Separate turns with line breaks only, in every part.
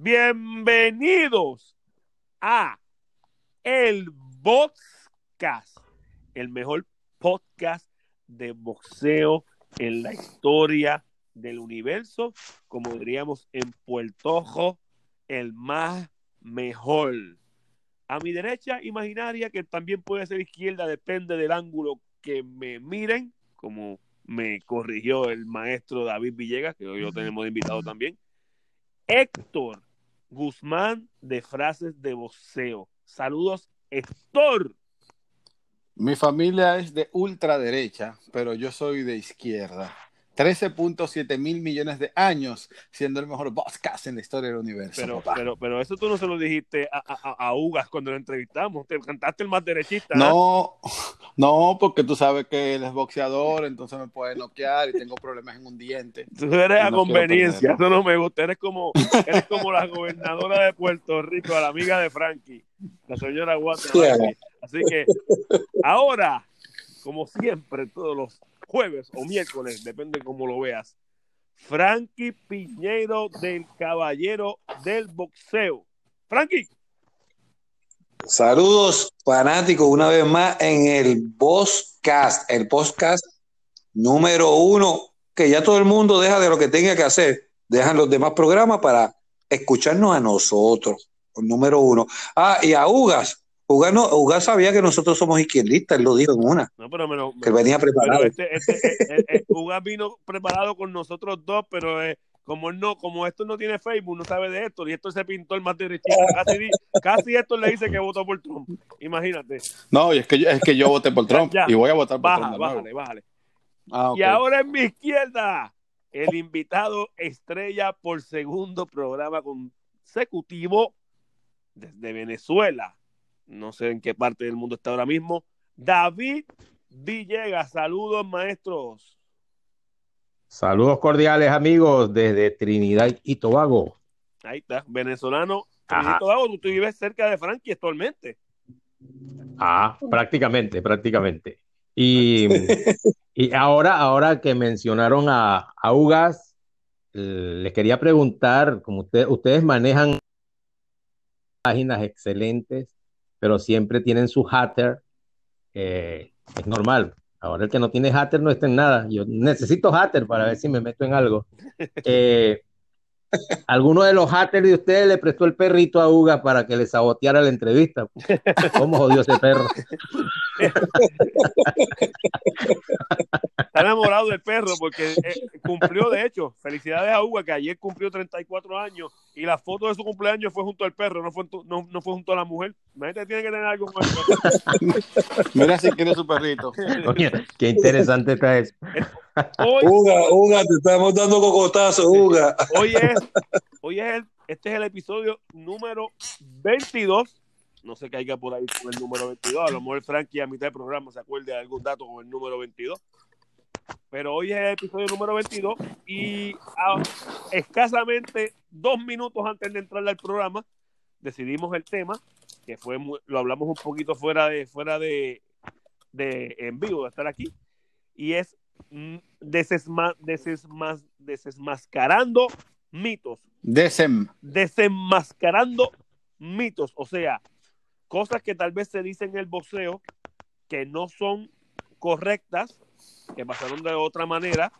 Bienvenidos a el Boxcast, el mejor podcast de boxeo en la historia del universo, como diríamos en Puerto el más mejor. A mi derecha imaginaria, que también puede ser izquierda, depende del ángulo que me miren, como me corrigió el maestro David Villegas, que hoy lo tenemos invitado también. Héctor Guzmán de Frases de Boxeo. Saludos, Héctor.
Mi familia es de ultraderecha, pero yo soy de izquierda. 13.7 mil millones de años siendo el mejor podcast en la historia del universo.
Pero, pero, pero eso tú no se lo dijiste a, a, a, Ugas cuando lo entrevistamos. Te cantaste el más derechista.
No, no, porque tú sabes que él es boxeador, entonces me puede noquear y tengo problemas en un diente.
Tú eres a no conveniencia. Eso no me gusta. Eres como, eres como la gobernadora de Puerto Rico, la amiga de Frankie, la señora Guate. Así que ahora, como siempre, todos los jueves o miércoles, depende cómo lo veas. Frankie Piñero del Caballero del Boxeo. Frankie.
Saludos fanáticos una vez más en el Bosscast, el podcast número uno, que ya todo el mundo deja de lo que tenga que hacer, dejan los demás programas para escucharnos a nosotros, número uno. Ah, y a Ugas, Uga, no, Uga, sabía que nosotros somos izquierdistas, él lo dijo en una.
No, pero me lo,
que venía preparado.
Este, este, eh, eh, Uga vino preparado con nosotros dos, pero eh, como él no, como esto no tiene Facebook, no sabe de esto, y esto se pintó el más derechito. Casi, casi esto le dice que votó por Trump. Imagínate.
No, y es que yo, es que yo voté por Trump
Ya, ya.
y voy a votar por
Baja,
Trump.
bájale, bájale.
Ah.
Y ahora en mi izquierda, el invitado estrella por segundo programa consecutivo desde Venezuela. No sé en qué parte del mundo está ahora mismo. David Villegas, saludos maestros.
Saludos cordiales amigos desde Trinidad y Tobago.
Ahí está, venezolano.
Ajá.
Tobago, tú, tú vives cerca de Frankie actualmente.
Ah, prácticamente, prácticamente. Y, y ahora, ahora que mencionaron a, a Ugas, les quería preguntar, como usted- ustedes manejan páginas excelentes, pero siempre tienen su hater, eh, es normal. Ahora el que no tiene hater no está en nada. Yo necesito hater para ver si me meto en algo. Eh, ¿Alguno de los haters de ustedes le prestó el perrito a Uga para que le saboteara la entrevista? ¿Cómo jodió ese perro?
Está enamorado del perro porque eh, cumplió, de hecho, felicidades a Hugo que ayer cumplió 34 años y la foto de su cumpleaños fue junto al perro, no fue, junto- no, no fue junto a la mujer. Imagínate, tiene que tener algo con el perro.
Mira si quiere su perrito.
Qué interesante está eso.
Hoy,
Uga, Uga, te estamos dando cocotazo, Uga.
hoy es, hoy es el, este es el episodio número 22. No sé qué haya por ahí con el número 22. A lo mejor Frankie a mitad del programa se acuerde de algún dato con el número 22. Pero hoy es el episodio número 22 y a escasamente dos minutos antes de entrar al programa decidimos el tema, que fue lo hablamos un poquito fuera de fuera de, de en vivo de estar aquí y es mm, desesma- desesma- desesmascarando mitos
Desem.
desenmascarando mitos, o sea, cosas que tal vez se dicen en el boxeo que no son correctas, que pasaron de otra manera,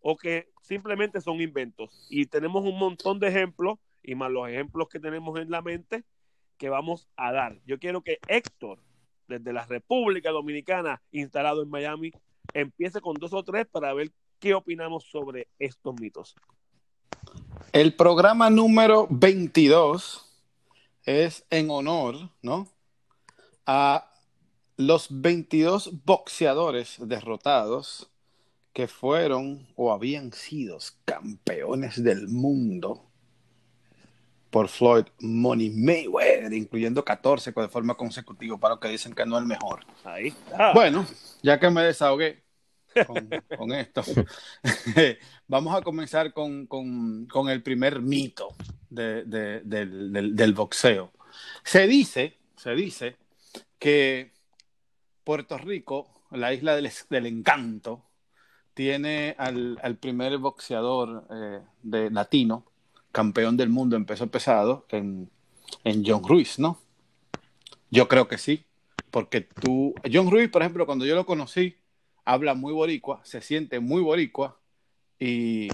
o que simplemente son inventos. Y tenemos un montón de ejemplos, y más los ejemplos que tenemos en la mente, que vamos a dar. Yo quiero que Héctor, desde la República Dominicana, instalado en Miami, empiece con dos o tres para ver qué opinamos sobre estos mitos.
El programa número 22 es en honor, ¿no? A los 22 boxeadores derrotados que fueron o habían sido campeones del mundo por Floyd Money Mayweather, incluyendo 14 de forma consecutiva para los que dicen que no es el mejor.
Ahí está.
Bueno, ya que me desahogué con, esto, vamos a comenzar con, con- el primer mito de- de- del, boxeo. Se dice, se dice que Puerto Rico, la isla del, del encanto, tiene al, al primer boxeador eh, de latino campeón del mundo en peso pesado en, en John Ruiz, ¿no? Yo creo que sí, porque tú, John Ruiz, por ejemplo, cuando yo lo conocí, habla muy boricua, se siente muy boricua y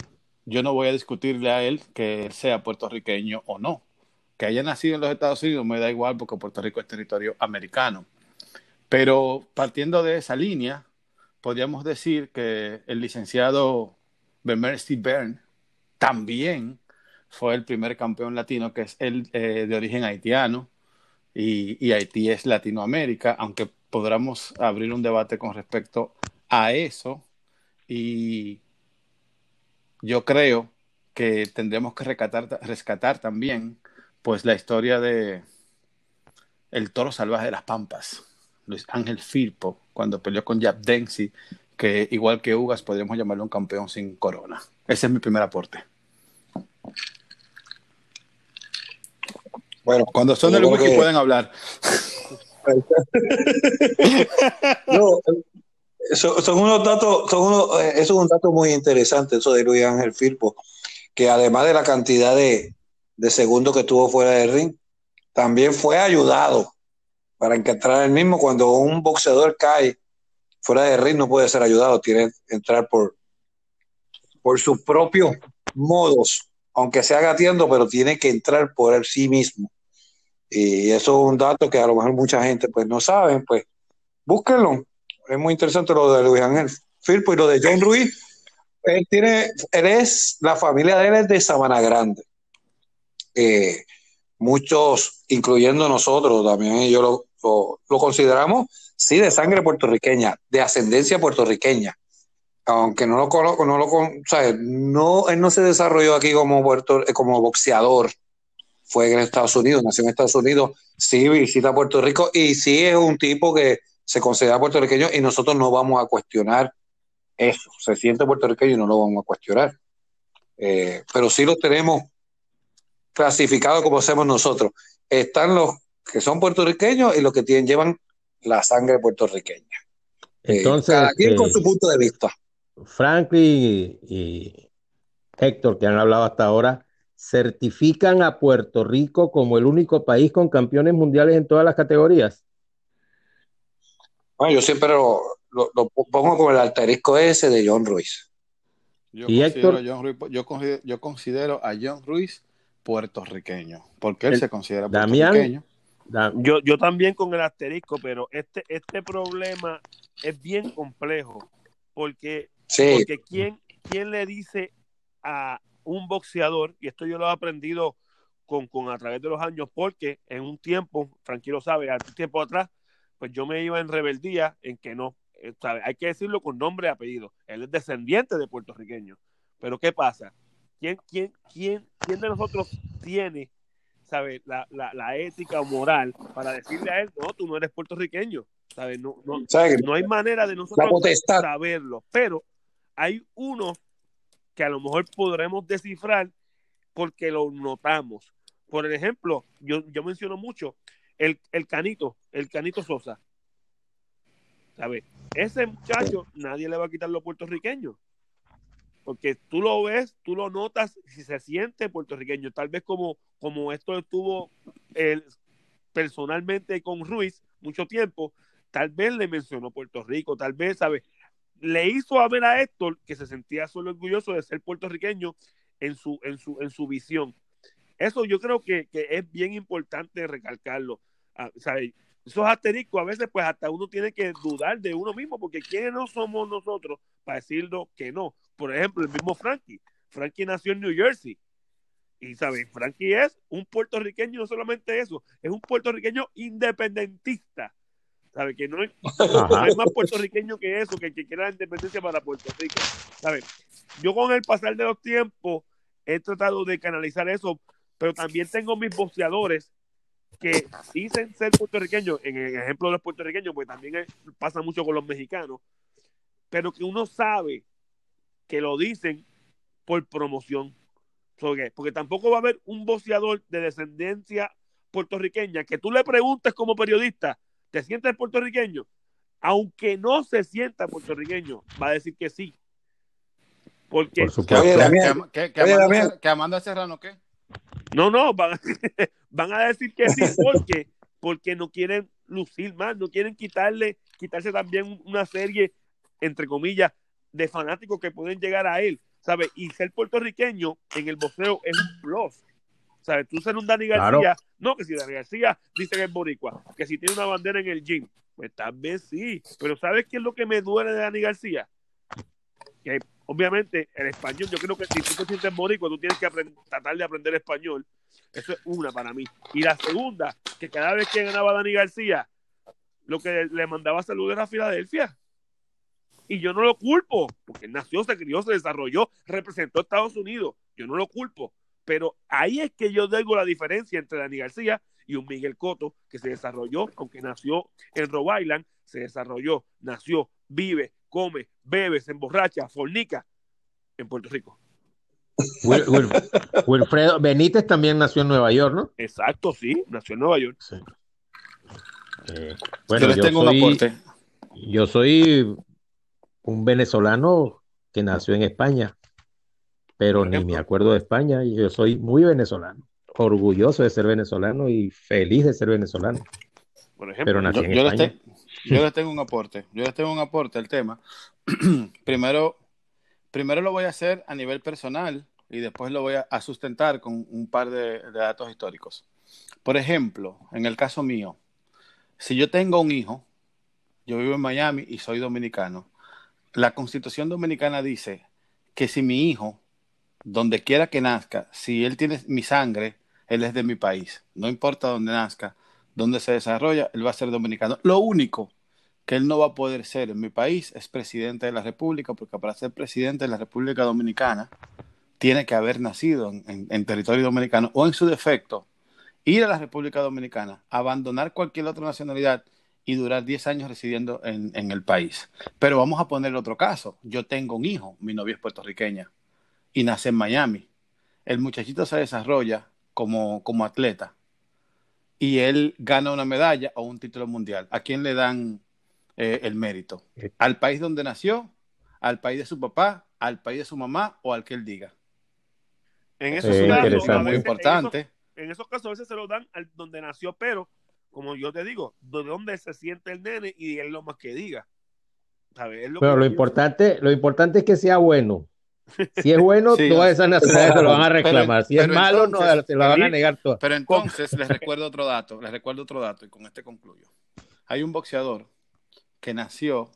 yo no voy a discutirle a él que sea puertorriqueño o no. Que haya nacido en los Estados Unidos me da igual porque Puerto Rico es territorio americano. Pero partiendo de esa línea, podríamos decir que el licenciado Bemercy Byrne también fue el primer campeón latino, que es eh, de origen haitiano, y, y, Haití es Latinoamérica, aunque podamos abrir un debate con respecto a eso. Y yo creo que tendremos que rescatar, rescatar también pues la historia de el toro salvaje de las pampas, Luis Ángel Firpo, cuando peleó con Jab Dempsey, que igual que Ugas podríamos llamarlo un campeón sin corona. Ese es mi primer aporte. Bueno, cuando son del wiki que... pueden hablar.
no, son, unos datos, son unos, eso es un dato muy interesante, eso de Luis Ángel Firpo, que además de la cantidad de, de segundos que tuvo fuera del ring, también fue ayudado para encontrar el mismo. Cuando un boxeador cae fuera de ring, no puede ser ayudado, tiene que entrar por, por sus propios modos, aunque sea gateando, pero tiene que entrar por él sí mismo. Y eso es un dato que a lo mejor mucha gente pues no sabe, pues búsquenlo. Es muy interesante lo de Luis Ángel Firpo y lo de John Ruiz. Él tiene, él es, la familia de él es de Sabana Grande. Eh, muchos, incluyendo nosotros también, yo lo, lo, consideramos, sí, de sangre puertorriqueña, de ascendencia puertorriqueña. Aunque no lo conozco, no lo o sea, no, él no se desarrolló aquí como, puerto, como boxeador, fue en Estados Unidos, nació en Estados Unidos, sí visita Puerto Rico y sí es un tipo que se considera puertorriqueño y nosotros no vamos a cuestionar eso, se siente puertorriqueño y no lo vamos a cuestionar. Eh, pero sí lo tenemos clasificado como hacemos nosotros. Están los que son puertorriqueños y los que tienen, llevan la sangre puertorriqueña.
Entonces,
eh, cada quien con su punto de vista.
Franklin y, y Héctor, que han hablado hasta ahora, certifican a Puerto Rico como el único país con campeones mundiales en todas las categorías.
Bueno, yo siempre lo, lo, lo pongo como el asterisco ese de John Ruiz.
Yo ¿Y Héctor? John Ruiz, yo, considero, yo considero a John Ruiz puertorriqueño, porque él el, se considera puertorriqueño.
Damián, yo, yo también con el asterisco, pero este, este problema es bien complejo, porque,
sí.
porque ¿quién, ¿quién le dice a un boxeador, y esto yo lo he aprendido con, con a través de los años, porque en un tiempo, tranquilo sabe, hace un tiempo atrás, pues yo me iba en rebeldía en que no, ¿sabe? hay que decirlo con nombre y apellido, él es descendiente de puertorriqueño, pero ¿qué pasa? ¿Quién, quién, quién, quién de nosotros tiene, sabe, la, la, la ética o moral para decirle a él, no, tú no eres puertorriqueño, ¿sabes? No, no, no hay manera de nosotros saberlo, pero hay uno que a lo mejor podremos descifrar porque lo notamos. Por ejemplo, yo, yo menciono mucho el, el Canito, el Canito Sosa. ¿Sabes? Ese muchacho nadie le va a quitar lo puertorriqueño. Porque tú lo ves, tú lo notas si se siente puertorriqueño. Tal vez como, como esto estuvo él, personalmente con Ruiz mucho tiempo, tal vez le mencionó Puerto Rico, tal vez, ¿sabes? le hizo a ver a Héctor que se sentía solo orgulloso de ser puertorriqueño en su, en su, en su visión. Eso yo creo que, que es bien importante recalcarlo. Ah, sea, esos asteriscos a veces pues hasta uno tiene que dudar de uno mismo porque quiénes no somos nosotros para decirlo que no. Por ejemplo, el mismo Frankie. Frankie nació en New Jersey. Y, ¿sabes? Frankie es un puertorriqueño, no solamente eso, es un puertorriqueño independentista. ¿Sabe? Que no hay, no hay, más puertorriqueño que eso, que, que quiera la independencia para Puerto Rico. ¿Sabe? Yo con el pasar de los tiempos he tratado de canalizar eso, pero también tengo mis boxeadores que dicen ser puertorriqueños, en el ejemplo de los puertorriqueños, pues también pasa mucho con los mexicanos, pero que uno sabe que lo dicen por promoción. Porque, porque tampoco va a haber un boxeador de descendencia puertorriqueña que tú le preguntes como periodista, ¿te sientes puertorriqueño? Aunque no se sienta puertorriqueño, va a decir que sí. Porque
Por ¿Qué, qué, qué, Amanda, ¿qué, Amanda Serrano qué?
No, no, van, van a decir que sí porque, porque no quieren lucir más, no quieren quitarle, quitarse también una serie, entre comillas, de fanáticos que pueden llegar a él, ¿sabes? Y ser puertorriqueño en el boxeo es un plus. ¿Sabes? Tú ser un Dani García,
Claro.
no, que si Dani García dice que es boricua, que si tiene una bandera en el gym, pues tal vez sí, pero ¿sabes qué es lo que me duele de Dani García? Que obviamente el español, yo creo que si tú te sientes boricua, tú tienes que tratar de aprender español. Eso es una para mí. Y la segunda, que cada vez que ganaba Dani García, lo que le mandaba saludos era a Filadelfia. Y yo no lo culpo, porque él nació, se crió, se desarrolló, representó a Estados Unidos. Yo no lo culpo. Pero ahí es que yo digo la diferencia entre Dani García y un Miguel Coto, que se desarrolló, aunque nació en Rhode Island, se desarrolló, nació, vive, come, bebe, se emborracha, fornica en Puerto Rico.
Wil- Wil- Wilfredo Benítez también nació en Nueva York, ¿no?
Exacto, sí, nació en Nueva York.
Sí. Eh,
yo
bueno, yo
un
soy,
aporte.
yo soy un venezolano que nació en España, pero ni me acuerdo de España. y Yo soy muy venezolano, orgulloso de ser venezolano y feliz de ser venezolano,
Por ejemplo,
pero nací
Yo,
en
yo les
España.
te- yo les tengo un aporte. Yo les tengo un aporte al tema. primero, primero lo voy a hacer a nivel personal y después lo voy a, sustentar con un par de, de datos históricos. Por ejemplo, en el caso mío, si yo tengo un hijo, yo vivo en Miami y soy dominicano, la constitución dominicana dice que si mi hijo, donde quiera que nazca, si él tiene mi sangre, él es de mi país. No importa dónde nazca, dónde se desarrolla, él va a ser dominicano. Lo único que él no va a poder ser en mi país es presidente de la República, porque para ser presidente de la República Dominicana tiene que haber nacido en territorio dominicano o en su defecto ir a la República Dominicana, abandonar cualquier otra nacionalidad y durar 10 años residiendo en, en el país. Pero vamos a poner otro caso. Yo tengo un hijo, mi novia es puertorriqueña y nace en Miami. El muchachito se desarrolla como, como atleta y él gana una medalla o un título mundial. ¿A quién le dan eh, el mérito? ¿Al país donde nació? ¿Al país de su papá? ¿Al país de su mamá? ¿O al que él diga?
en
Eh,
esos casos,
muy
veces,
importante.
En esos, en esos casos a veces se lo dan al donde nació, pero como yo te digo, de dónde se siente el nene y él lo más que diga. ¿Sabes? Es lo
Pero
que
lo importante, lo importante es que sea bueno. Si es bueno,
Sí,
todas esas nacionalidades se lo van a
Pero-
reclamar. Si es malo, no, se lo van a negar todas.
Pero entonces les recuerdo otro dato, les recuerdo otro dato y con este concluyo. Hay un boxeador que nació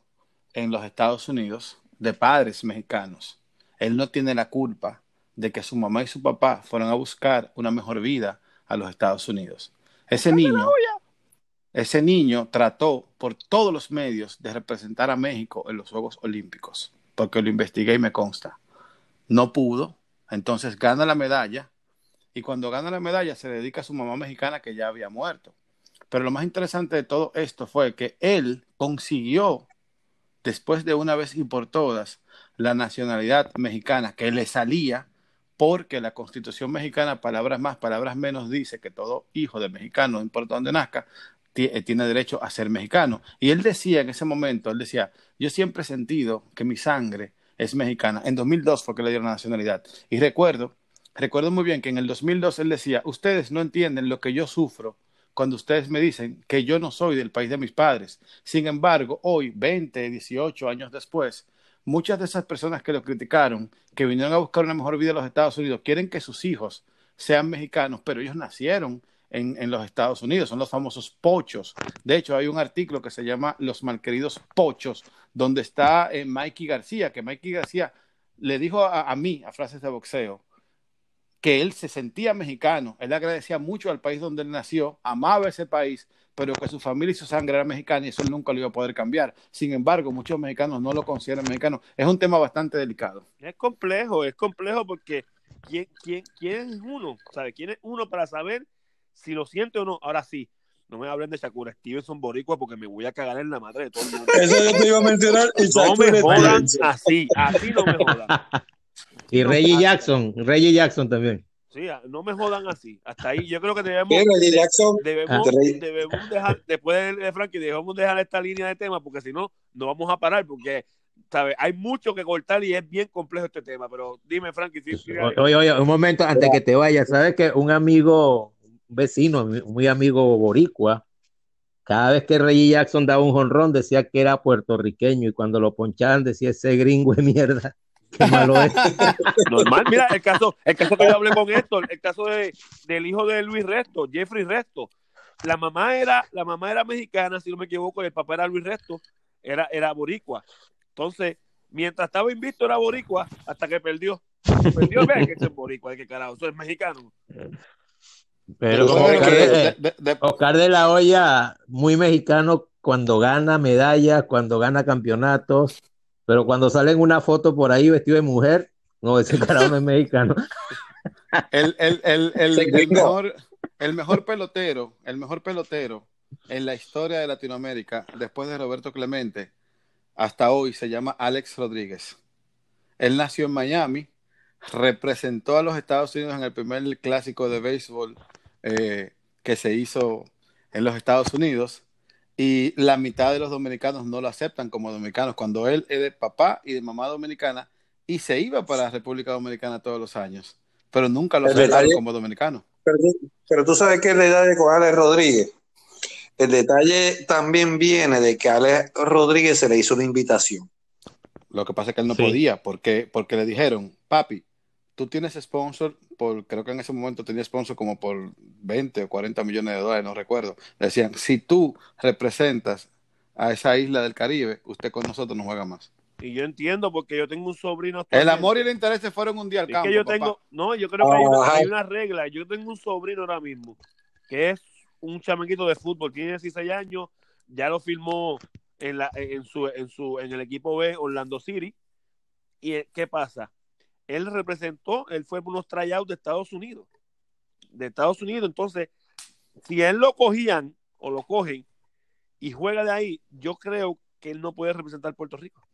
en los Estados Unidos de padres mexicanos. Él no tiene la culpa de que su mamá y su papá fueron a buscar una mejor vida a los Estados Unidos. Ese niño, ese niño trató por todos los medios de representar a México en los Juegos Olímpicos, porque lo investigué y me consta. No pudo, entonces gana la medalla y cuando gana la medalla se dedica a su mamá mexicana que ya había muerto. Pero lo más interesante de todo esto fue que él consiguió, después de una vez y por todas, la nacionalidad mexicana que le salía porque la constitución mexicana, palabras más, palabras menos, dice que todo hijo de mexicano, no importa dónde nazca, eh, tiene derecho a ser mexicano. Y él decía en ese momento, él decía, yo siempre he sentido que mi sangre es mexicana. En 2002 fue que le dieron la nacionalidad. Y recuerdo, recuerdo muy bien que en el 2002 él decía, ustedes no entienden lo que yo sufro cuando ustedes me dicen que yo no soy del país de mis padres. Sin embargo, hoy, 20, 18 años después, muchas de esas personas que lo criticaron, que vinieron a buscar una mejor vida en los Estados Unidos, quieren que sus hijos sean mexicanos, pero ellos nacieron en, en los Estados Unidos, son los famosos pochos. De hecho, hay un artículo que se llama Los malqueridos pochos, donde está eh, Mikey García, que Mikey García le dijo a, a mí, a frases de boxeo, que él se sentía mexicano, él agradecía mucho al país donde él nació, amaba ese país, pero que su familia y su sangre era mexicana y eso nunca lo iba a poder cambiar. Sin embargo, muchos mexicanos no lo consideran mexicano. Es un tema bastante delicado.
Es complejo, es complejo porque ¿quién, quién, quién es uno? ¿Sabe? ¿Quién es uno para saber si lo siente o no? Ahora sí, no me hablen de Shakura Stevenson Boricua porque me voy a cagar en la madre de todo el mundo.
Eso yo te iba a mencionar.
No me jodan así, así no me jodan.
Y Reggie Jackson, Reggie Jackson también.
Sí, no me jodan así. Hasta ahí yo creo que debemos,
Reggie Jackson,
debemos,
Ah.
debemos dejar, después de, de Frankie, debemos dejar esta línea de temas porque si no, no vamos a parar porque ¿sabes? Hay mucho que cortar y es bien complejo este tema, pero dime, Frankie, sí, sí,
Oye, oye, un momento antes que te vayas, ¿sabes que un amigo, vecino, muy amigo boricua, cada vez que Reggie Jackson daba un jonrón decía que era puertorriqueño y cuando lo ponchaban decía ese gringo de mierda. Qué malo es.
Normal, mira, el caso, el caso que yo hablé con Héctor, el caso de, del hijo de Luis Resto, Jeffrey Resto. La mamá era, la mamá era mexicana, si no me equivoco, y el papá era Luis Resto, era, era boricua. Entonces, mientras estaba invicto era boricua, hasta que perdió. Perdió, ve que es boricua, que carajo, eso es mexicano.
Pero como Oscar de, de, de, Oscar de la Hoya, muy mexicano cuando gana medallas, cuando gana campeonatos, pero cuando sale en una foto por ahí vestido de mujer, no, ese carajo no es mexicano.
El, el, el, el, mejor, el mejor pelotero, el mejor pelotero en la historia de Latinoamérica, después de Roberto Clemente, hasta hoy se llama Alex Rodríguez. Él nació en Miami, representó a los Estados Unidos en el primer clásico de béisbol eh, que se hizo en los Estados Unidos y la mitad de los dominicanos no lo aceptan como dominicanos cuando él es de papá y de mamá dominicana y se iba para la República Dominicana todos los años, pero nunca lo aceptaron como dominicano.
Pero, pero, tú sabes que es la edad de Alex Rodríguez. El detalle también viene de que a Alex Rodríguez se le hizo una invitación.
Lo que pasa es que él no sí. podía porque, porque le dijeron, papi, tú tienes sponsor por, creo que en ese momento tenía sponsor como por 20 o 40 millones de dólares, no recuerdo. Le decían, si tú representas a esa isla del Caribe, usted con nosotros no juega más.
Y yo entiendo porque yo tengo un sobrino.
El amor y el interés se fueron un día al campo.
que yo tengo, papá. no, yo creo que hay una, hay una, regla. Yo tengo un sobrino ahora mismo que es un chamaquito de fútbol, tiene 16 años, ya lo firmó en, la, en, su, en, su, en el equipo B, Orlando City. ¿Y qué pasa? Él representó, él fue por unos tryouts de Estados Unidos. De Estados Unidos, entonces, si él lo cogían o lo cogen y juega de ahí, yo creo que él no puede representar Puerto Rico.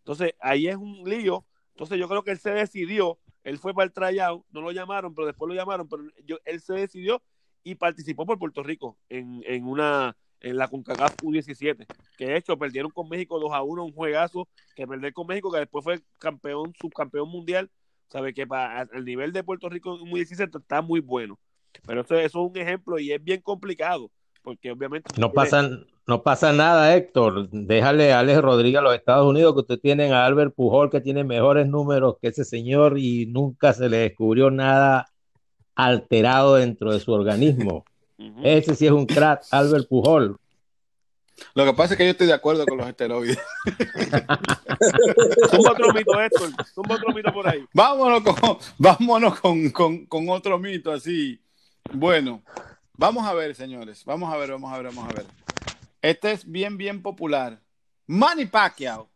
Entonces, ahí es un lío. Entonces, yo creo que él se decidió, él fue para el tryout, no lo llamaron, pero después lo llamaron, pero yo, él se decidió y participó por Puerto Rico en, en una en la CONCACAF U17, que de hecho perdieron con México 2 a 1, un juegazo que perder con México, que después fue campeón, subcampeón mundial, sabe que para el nivel de Puerto Rico en U17 está muy bueno, pero eso, eso, es un ejemplo y es bien complicado, porque obviamente...
No pasa, no pasa nada, Héctor, déjale a Alex Rodríguez a los Estados Unidos, que ustedes tienen a Albert Pujol, que tiene mejores números que ese señor y nunca se le descubrió nada alterado dentro de su organismo. Ese sí es un crack, Albert Pujol.
Lo que pasa es que yo estoy de acuerdo con los esteroides.
un otro mito, Héctor. Un otro mito por ahí.
Vámonos con, vámonos con, con, con, otro mito así. Bueno, vamos a ver, señores. Vamos a ver, vamos a ver, vamos a ver. Este es bien, bien popular. Manny Pacquiao.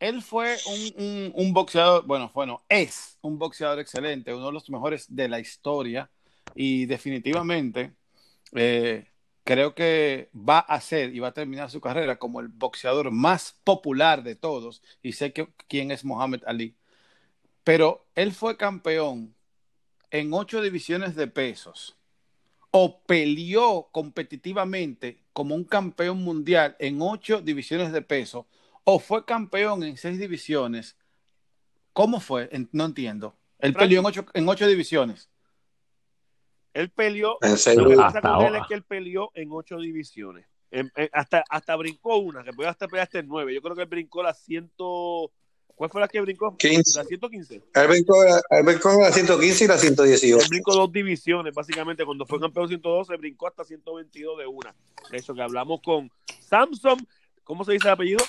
Él fue un, un, un boxeador, bueno, bueno, es un boxeador excelente, uno de los mejores de la historia y definitivamente eh, creo que va a ser y va a terminar su carrera como el boxeador más popular de todos, y sé que, quién es Muhammad Ali, pero él fue campeón en ocho divisiones de pesos, o peleó competitivamente como un campeón mundial en ocho divisiones de peso, o fue campeón en seis divisiones. ¿Cómo fue? No entiendo. Él peleó en ocho, en ocho divisiones.
Él peleó, lo que pasa con él es que él peleó en ocho divisiones. En, en, hasta, hasta brincó una, que puede hasta pelear hasta en nueve. Yo creo que él brincó la ciento. ¿Cuál fue la que brincó?
15.
La 115.
Él brincó, él brincó la 115 y la 118.
Él brincó dos divisiones, básicamente. Cuando fue campeón 112, brincó hasta 122 de una. De eso que hablamos con Samson. ¿Cómo se dice el apellido?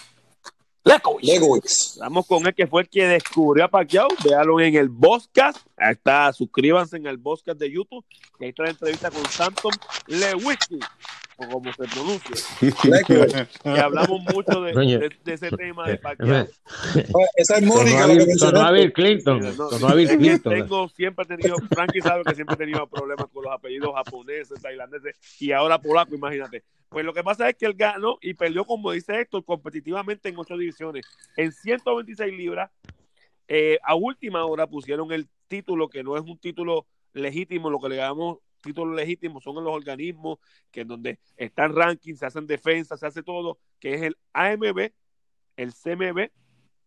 Lekowicz. Lekowicz.
Estamos con él que fue el que descubrió a Pacquiao. Véalo en el Boscast. Ahí está, suscríbanse en el Boscast de YouTube. Ahí está la entrevista con Samson Lewicki, o como se pronuncia. y hablamos mucho de, de, de ese tema de Pacquiao.
Esa es Mónica.
Sonó a Bill Clinton. Sonó a Bill Clinton.
Tengo, siempre he tenido, Frankie sabe que siempre he tenido problemas con los apellidos japoneses, tailandeses y ahora polaco, imagínate. Pues lo que pasa es que él ganó y perdió, como dice Héctor, competitivamente en ocho divisiones. En 126 libras, eh, a última hora pusieron el título, que no es un título legítimo, lo que le llamamos títulos legítimos son los organismos que en donde están rankings, se hacen defensas, se hace todo, que es el AMB el CMB,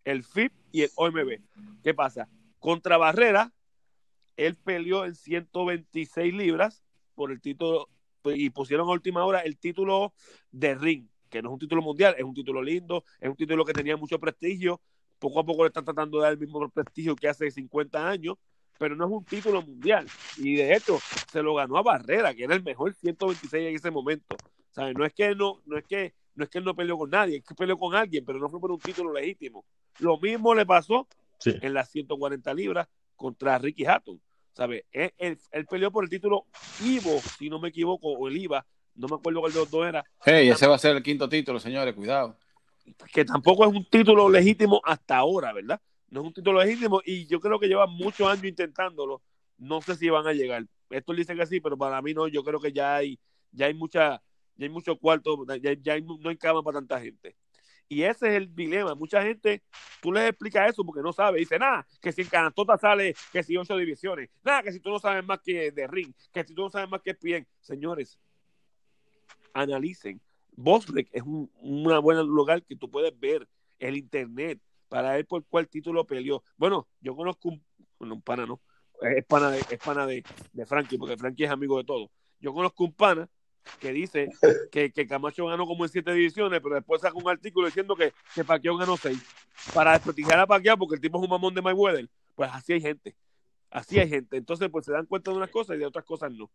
el FIP y el OMB. ¿Qué pasa? Contra Barrera, él peleó en 126 libras por el título y pusieron a última hora el título de ring, que no es un título mundial, es un título lindo, es un título que tenía mucho prestigio. Poco a poco le están tratando de dar el mismo prestigio que hace 50 años, pero no es un título mundial. Y de hecho, se lo ganó a Barrera, que era el mejor 126 en ese momento. ¿Sabes? No es que no, no es que no es que él no peleó con nadie, es que peleó con alguien, pero no fue por un título legítimo. Lo mismo le pasó en las 140 libras contra Ricky Hatton. ¿Sabes? Él, peleó por el título Ivo, si no me equivoco, o el IVA, no me acuerdo cuál de los dos era.
Hey, ese va a ser el quinto título, señores, cuidado.
Que tampoco es un título legítimo hasta ahora, ¿verdad? No es un título legítimo y yo creo que lleva muchos años intentándolo. No sé si van a llegar. Esto dice que sí, pero para mí no. Yo creo que ya hay, ya hay mucha, ya hay mucho cuarto, ya, ya no hay cama para tanta gente. Y ese es el dilema. Mucha gente, tú les explicas eso porque no sabe. Dice, nada, que si en Canastota sale, que si ocho divisiones. Nada, que si tú no sabes más que de ring, que si tú no sabes más que bien. Señores, analicen. Bosrek es un una buen lugar que tú puedes ver el internet para ver por cuál título peleó. Bueno, yo conozco un, un pana, no, es pana de, es pana de, de Frankie, porque Frankie es amigo de todos. Yo conozco un pana que dice que, que, Camacho ganó como en siete divisiones, pero después saca un artículo diciendo que, que Pacquiao ganó seis. Para desprestigiar a Pacquiao porque el tipo es un mamón de Mayweather. Pues así hay gente. Así hay gente. Entonces, pues se dan cuenta de unas cosas y de otras cosas no.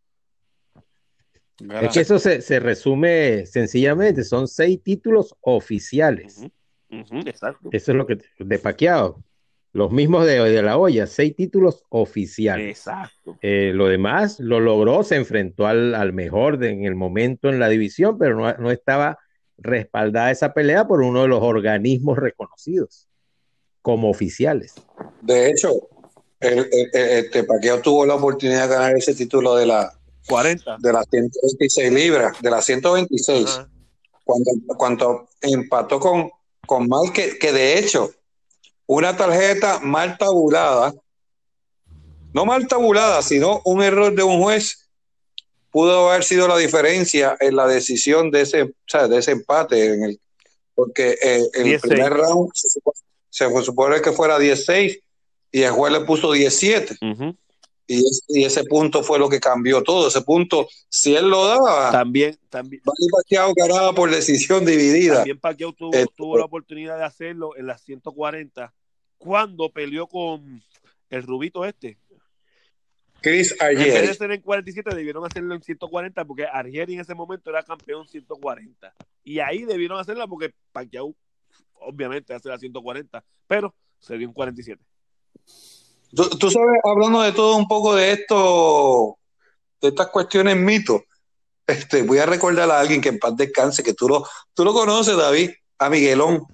Es que eso se, se resume sencillamente, son seis títulos oficiales.
exacto.
Eso es lo que de Pacquiao. Los mismos de, de la olla, seis títulos oficiales.
Exacto.
Eh, lo demás lo logró, se enfrentó al, al mejor de, en el momento en la división, pero no, no, estaba respaldada esa pelea por uno de los organismos reconocidos como oficiales.
De hecho, el, el, este Paqueo tuvo la oportunidad de ganar ese título de la
40
de las 126 libras, de las 126, ah. cuando, cuando empató con, con Mal, que, que de hecho una tarjeta mal tabulada, no mal tabulada, sino un error de un juez pudo haber sido la diferencia en la decisión de ese, o sea, de ese empate, en el, porque eh, en el primer round se, supone, se supone que fuera 16 y el juez le puso 17. Uh -huh. Y, es, y, ese punto fue lo que cambió todo. Ese punto, si él lo daba,
también, también.
Pacquiao ganaba por decisión dividida.
También Pacquiao tuvo, eh, tuvo la oportunidad de hacerlo en las 140 cuando peleó con el rubito este.
Chris Argieri.
En vez de ser en 47, debieron hacerlo en 140 porque Argieri en ese momento era campeón 140. Y ahí debieron hacerla porque Pacquiao, obviamente, hace la 140, pero se dio en 47.
Tú, tú, sabes, hablando de todo un poco de esto, de estas cuestiones mitos, este, voy a recordar a alguien que en paz descanse, que tú lo, tú lo conoces, David, a Miguelón.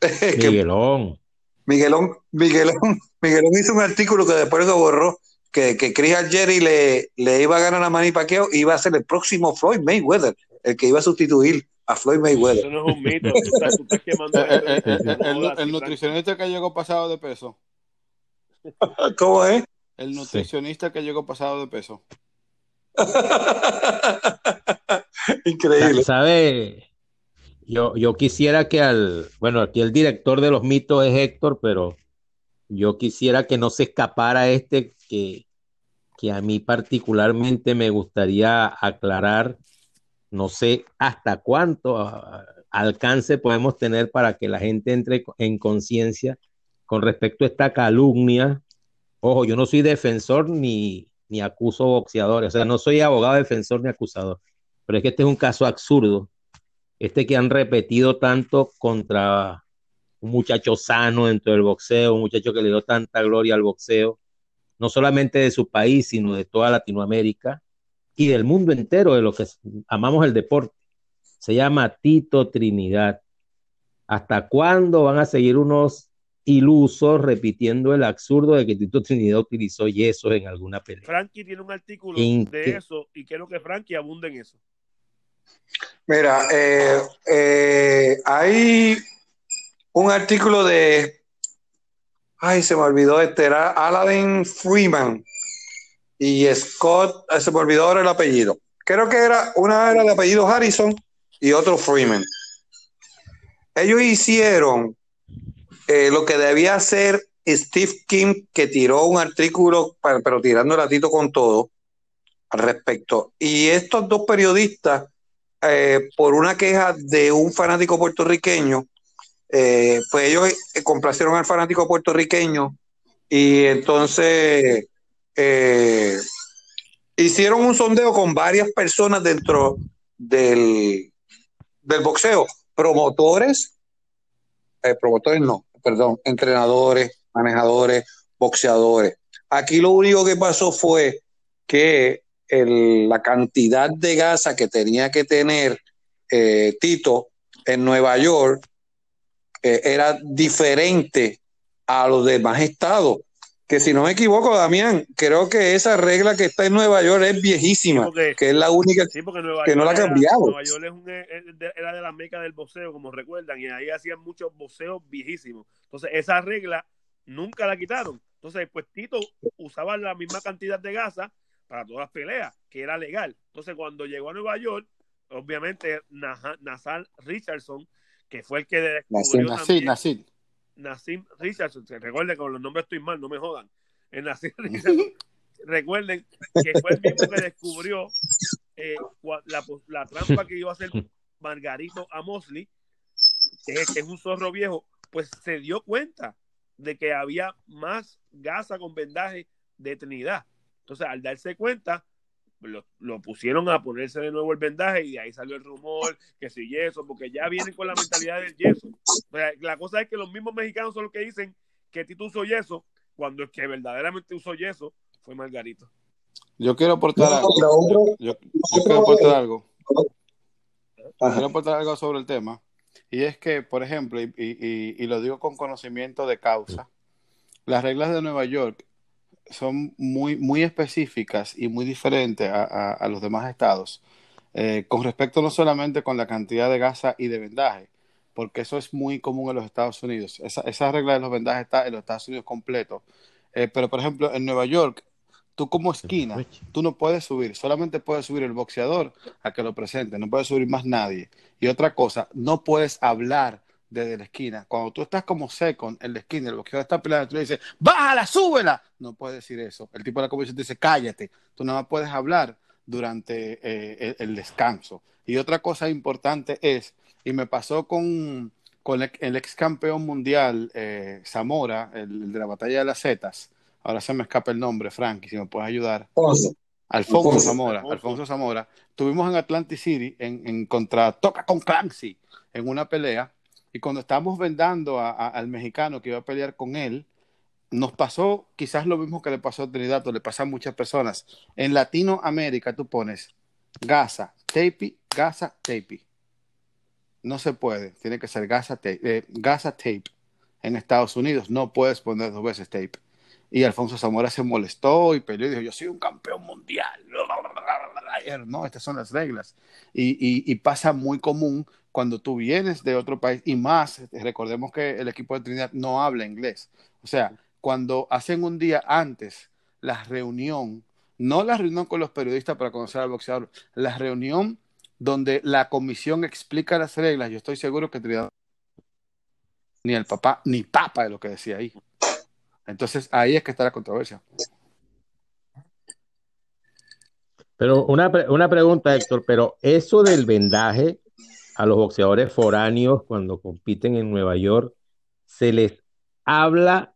Miguelón.
Miguelón, Miguelón, Miguelón hizo un artículo que después lo borró, que, que Chris Jerry le, le iba a ganar a Manny Pacquiao y iba a ser el próximo Floyd Mayweather, el que iba a sustituir a Floyd Mayweather.
Eso no es un mito, tú estás, tú estás quemando.
el, el, el, el nutricionista que llegó pasado de peso.
¿Cómo es?
El nutricionista sí. que llegó pasado de peso.
Increíble.
¿Sabe? Yo, yo quisiera que al, bueno, aquí el director de los mitos es Héctor, pero yo quisiera que no se escapara este que, que a mí particularmente me gustaría aclarar, no sé hasta cuánto uh, alcance podemos tener para que la gente entre en conciencia con respecto a esta calumnia. Ojo, yo no soy defensor ni, ni acuso boxeadores, o sea, no soy abogado defensor ni acusador, pero es que este es un caso absurdo este que han repetido tanto contra un muchacho sano dentro del boxeo, un muchacho que le dio tanta gloria al boxeo, no solamente de su país, sino de toda Latinoamérica y del mundo entero, de lo que amamos el deporte. Se llama Tito Trinidad. ¿Hasta cuándo van a seguir unos ilusos repitiendo el absurdo de que Tito Trinidad utilizó yeso en alguna pelea?
Frankie tiene un artículo ¿En de qué? eso y quiero que Frankie abunde en eso.
Mira, eh, eh, hay un artículo de, ay, se me olvidó, este era Aladdin Freeman y Scott, se me olvidó ahora el apellido. Creo que era, una era el apellido Harrison y otro Freeman. ellos hicieron eh, lo que debía hacer Steve Kim, que tiró un artículo, pero tirando el ratito con todo al respecto. Y estos dos periodistas, eh, por una queja de un fanático puertorriqueño, eh, pues ellos complacieron al fanático puertorriqueño y entonces hicieron un sondeo con varias personas dentro del, del boxeo, promotores, promotores no, perdón, entrenadores, manejadores, boxeadores. Aquí lo único que pasó fue que la cantidad de gasa que tenía que tener eh, Tito en Nueva York eh, era diferente a los demás estados. Que si no me equivoco, Damián, creo que esa regla que está en Nueva York es viejísima, que es la única que no la ha cambiado.
Nueva York era de la meca del boxeo, como recuerdan, y ahí hacían muchos boxeos viejísimos. Entonces, esa regla nunca la quitaron. Entonces, pues Tito usaba la misma cantidad de gasa para todas las peleas, que era legal. Entonces, cuando llegó a Nueva York, obviamente Nasal Richardson, que fue el que
descubrió Nassim, Nassim,
Nassim Richardson, se recuerden con los nombres estoy mal, no me jodan. El Nassim Richardson, recuerden que fue el mismo que descubrió eh, la, la, trampa que iba a hacer Margarito a Mosley, que es un zorro viejo, pues se dio cuenta de que había más gasa con vendaje de Trinidad. Entonces, al darse cuenta, lo, pusieron a ponerse de nuevo el vendaje y de ahí salió el rumor que si yeso, porque ya vienen con la mentalidad del yeso. la cosa es que los mismos mexicanos son los que dicen que Tito usó yeso, cuando el que verdaderamente usó yeso fue Margarito.
Yo quiero aportar algo. Yo, quiero aportar algo. Quiero aportar algo sobre el tema. Y es que, por ejemplo, y, lo digo con conocimiento de causa, las reglas de Nueva York son muy, muy específicas y muy diferentes a, los demás estados, eh, con respecto no solamente con la cantidad de gasa y de vendaje, porque eso es muy común en los Estados Unidos. Esa, esa regla de los vendajes está en los Estados Unidos completo. Eh, pero, por ejemplo, en Nueva York, tú como esquina, tú no puedes subir, solamente puede subir el boxeador a que lo presente, no puede subir más nadie. Y otra cosa, no puedes hablar desde la esquina. Cuando tú estás como second en la esquina, el boxeador está peleando, tú le dices, bájala, súbela. No puedes decir eso. El tipo de la comisión te dice, cállate. Tú nada más puedes hablar durante eh, el, descanso. Y otra cosa importante es, y me pasó con, con el, ex campeón mundial eh, Zamora, el, de la batalla de las Zetas, ahora se me escapa el nombre, Frankie, si me puedes ayudar. Alfonso, Zamora, Alfonso. Zamora. Tuvimos en Atlantic City en, contra Toca con Clancy en una pelea y cuando estábamos vendando al mexicano que iba a pelear con él, nos pasó quizás lo mismo que le pasó a Trinidad o le pasa a muchas personas. En Latinoamérica tú pones Gaza, Tape, Gaza, Tape. No se puede, tiene que ser Gaza, Tape. Eh, Gaza, Tape. En Estados Unidos no puedes poner dos veces Tape. Y Alfonso Zamora se molestó y peleó y dijo, yo soy un campeón mundial. No, estas son las reglas. Y, pasa muy común cuando tú vienes de otro país y más, recordemos que el equipo de Trinidad no habla inglés. O sea, cuando hacen un día antes la reunión, no la reunión con los periodistas para conocer al boxeador, la reunión donde la comisión explica las reglas, yo estoy seguro que Trinidad ni el papá, ni papa de lo que decía ahí. Entonces ahí es que está la controversia.
Pero una, una pregunta, Héctor, pero eso del vendaje a los boxeadores foráneos cuando compiten en Nueva York, ¿se les habla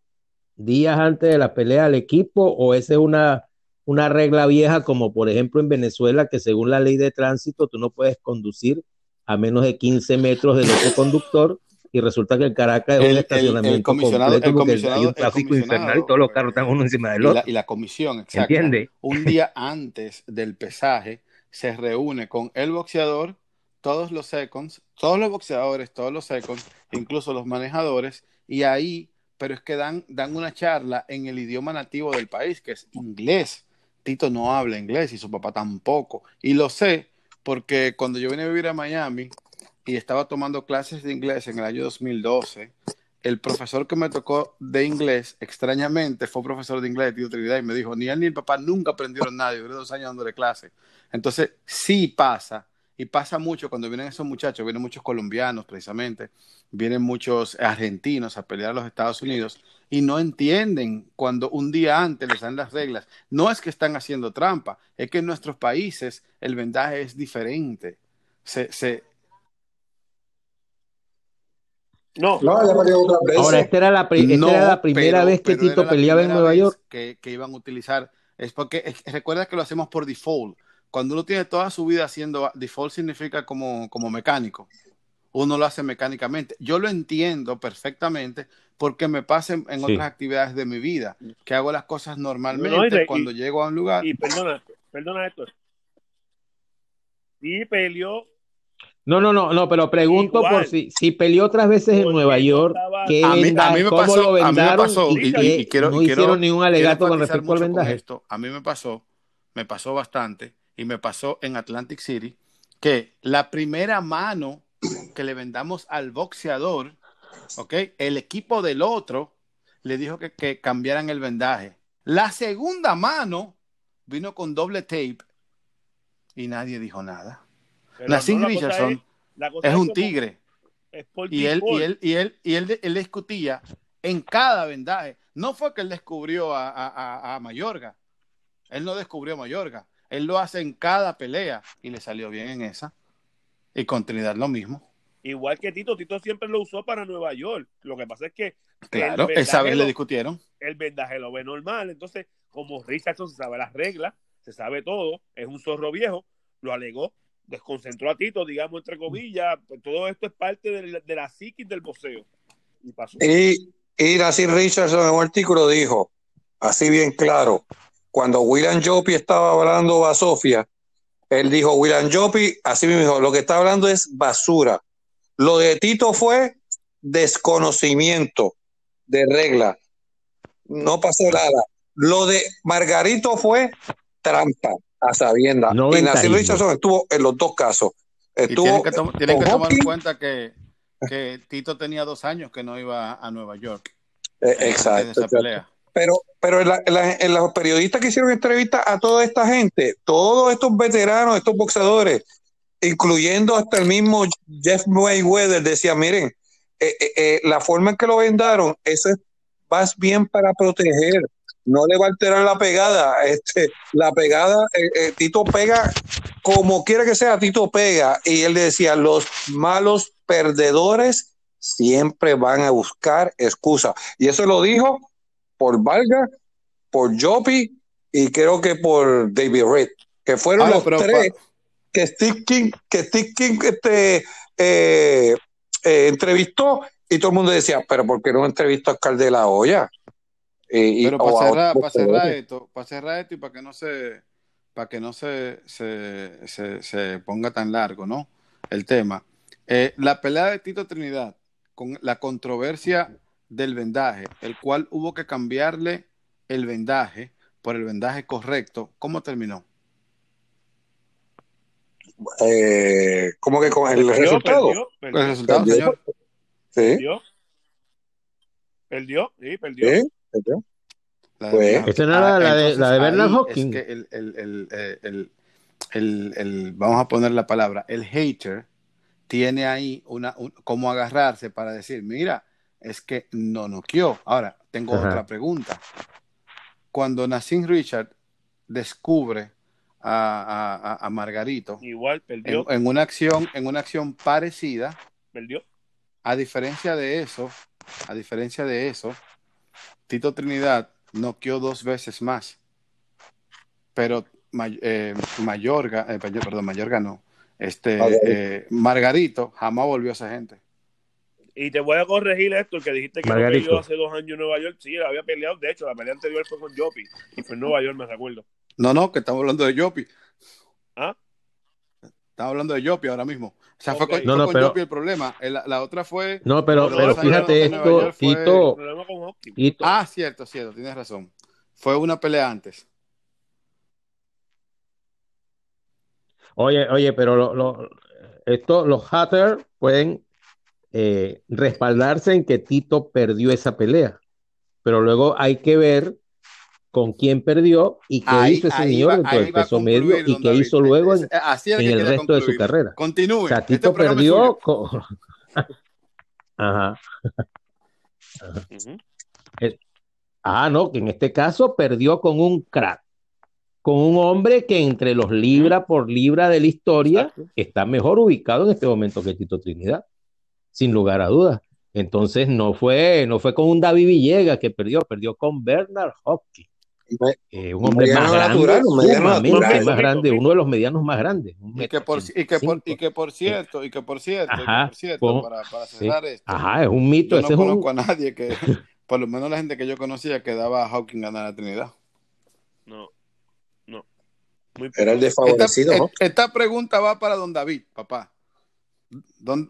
días antes de la pelea al equipo o esa es una, una regla vieja como por ejemplo en Venezuela que según la ley de tránsito tú no puedes conducir a menos de 15 metros del otro conductor y resulta que el Caracas es un estacionamiento completo porque hay un tráfico infernal y todos los carros están uno encima del otro.
Y la, comisión, exacto. Un día antes del pesaje se reúne con el boxeador, todos los seconds, todos los boxeadores, todos los seconds, incluso los manejadores, y ahí, pero es que dan, dan una charla en el idioma nativo del país, que es inglés. Tito no habla inglés y su papá tampoco. Y lo sé porque cuando yo vine a vivir a Miami, y estaba tomando clases de inglés en el año 2012, el profesor que me tocó de inglés, extrañamente, fue profesor de inglés de Trinidad y me dijo, ni él ni el papá nunca aprendieron nada, yo duré dos años dándole clase. Entonces, sí pasa, y pasa mucho cuando vienen esos muchachos, vienen muchos colombianos precisamente, vienen muchos argentinos a pelear a los Estados Unidos y no entienden cuando un día antes les dan las reglas. No es que están haciendo trampa, es que en nuestros países el vendaje es diferente. Se, se...
No.
Ahora, esta era la, pri esta
No,
era la primera
pero-
vez que Tito peleaba en Nueva York.
Que, que iban a utilizar. Es porque es- recuerda que lo hacemos por default. Cuando uno tiene toda su vida haciendo default significa como, como mecánico. Uno lo hace mecánicamente. Yo lo entiendo perfectamente porque me pasa en, en
Sí.
otras actividades de mi vida, que hago las cosas normalmente
No, y
cuando
y-
llego a un lugar.
Y perdona, perdona esto. Sí peleó
No, no, no, no, pero pregunto
Igual.
por si, si peleó otras veces en Nueva York,
estaba-
¿qué
A mí, a mí me
cómo
pasó,
lo
a mí me
vendaron
pasó,
y,
y, y quiero,
no
y quiero-
hicieron ningún alegato con respecto al vendaje?
esto. A mí me pasó, me pasó bastante, y me pasó en Atlantic City, que la primera mano que le vendamos al boxeador, ¿ok? El equipo del otro le dijo que, que cambiaran el vendaje. La segunda mano vino con doble tape y nadie dijo nada. Nassim
no,
Richardson
es-
es un tigre.
es
Y él, y él, y él, y él, él discutía en cada vendaje. No fue que él descubrió a, a, a- a Mayorga. Él no descubrió a Mayorga. Él lo hace en cada pelea y le salió bien en esa. Y con Trinidad lo mismo.
Igual que Tito, Tito siempre lo usó para Nueva York. Lo que pasa es que
Claro, esa vez le discutieron.
el vendaje lo ve normal. Entonces, como Richardson se sabe las reglas, se sabe todo, es un zorro viejo, lo alegó, desconcentró a Tito, digamos, entre comillas. Pues todo esto es parte de la, de la psiquis del boxeo. Y pasó.
Y, y Richardson en un artículo dijo, así bien claro, cuando William Jopi estaba hablando a Sofía, él dijo, William Jopi, así mismo dijo, lo que está hablando es basura. Lo de Tito fue desconocimiento de regla. No pasó nada. Lo de Margarito fue trampa a sabiendas.
No
y
ventajismo.
Richardson estuvo en los dos casos. Estuvo
tienen que, to- tienen que
con
tomar en cuenta que, que Tito tenía dos años que no iba a Nueva York.
eh, exacto,
esa
exacto.
pelea.
Pero, pero en, la- en la- en los periodistas que hicieron entrevistas a toda esta gente, todos estos veteranos, estos boxeadores, incluyendo hasta el mismo Jeff Mayweather, decía, miren, eh, eh, eh, la forma en que lo vendaron, eso es más bien para proteger, no le va a alterar la pegada. Este, la pegada, eh, Tito pega como quiera que sea, Tito pega. Y él decía, los malos perdedores siempre van a buscar excusas. Y eso lo dijo por Valga, por Jopi y creo que por David Reed, que fueron los
pero
tres que Steve King, que Steve King este, eh, eh, entrevistó y todo el mundo decía, pero ¿por qué no entrevistó a Oscar de la Olla? Y- y-
Pero para cerrar, para cerrar esto, para cerrar esto y para que no se, para que no se, se, se- se ponga tan largo, ¿no? El tema. Eh, la pelea de Tito Trinidad con la controversia del vendaje, el cual hubo que cambiarle el vendaje por el vendaje correcto, ¿cómo terminó?
Eh, ¿Cómo que con el
Perdió,
resultado?
perdió,
El
perdió,
resultado,
Perdió.
señor.
Sí,
perdió. Perdió, sí, perdió.
sí, perdió.
La
Pues-
Esa no era la de- la de Bernard Hopkins.
Es que el, el- el- eh, el- el- el- vamos a poner la palabra, el hater tiene ahí una, un- cómo agarrarse para decir, mira, es que no noqueó. Ahora, tengo
Ajá.
otra pregunta. Cuando Nassim Richard descubre a, a- a- a Margarito
Igual,
en,
perdió,
en una acción, en una acción parecida,
perdió.
a diferencia de eso, a diferencia de eso, Tito Trinidad noqueó dos veces más. Pero May- eh, Mayorga, eh, Mayor- perdón, Mayorga no. Este,
Margarito.
eh, Margarito jamás volvió a esa gente.
Y te voy a corregir esto, el que dijiste que no
Margarito.
peleó hace dos años en Nueva York. Sí, había peleado. De hecho, la pelea anterior fue con Jopi. Y fue en Nueva York, me recuerdo.
No, no, que estamos hablando de Yopi.
¿Ah?
Estamos hablando de Yopi ahora mismo. O sea, fue con,
No,
fue
no,
con
pero-
Yopi el problema. La, la otra fue.
No, pero,
No,
fíjate esto,
fue-
Tito,
Problema con Hopkins.
Tito,
Ah, cierto, cierto, tienes razón. Fue una pelea antes.
Oye, oye, pero lo- lo- esto, los haters pueden eh, respaldarse en que Tito perdió esa pelea, pero luego hay que ver con quién perdió y qué
Ahí-
hizo ese señor
va- a
peso
concluir,
medio y qué
David.
hizo luego en, en
que
el resto de su carrera.
Continúe.
O sea,
Este
Tito perdió con... Ajá. Ah, no, que en este caso perdió con un crack, con un hombre que entre los libra por libra de la historia
Exacto.
está mejor ubicado en este momento que Tito Trinidad, sin lugar a dudas. Entonces no fue, no fue con un David Villegas que perdió, perdió con Bernard Hopkins, eh, un
Un
hombre más grande,
natural,
más grande, uno de los medianos más grandes.
Y que por, y que por, y que por cierto, y que por cierto, y que
Ajá,
por cierto,
con-
para, para
sí.
cerrar esto,
Ajá, es un mito,
yo no
ese es un,
conozco a nadie que, por lo menos la gente que yo conocía, que daba a Hawking ganar la Trinidad.
No, no. Muy
Era el
Esta,
desfavorecido, ¿no?
e- esta pregunta va para don David, papá. Don,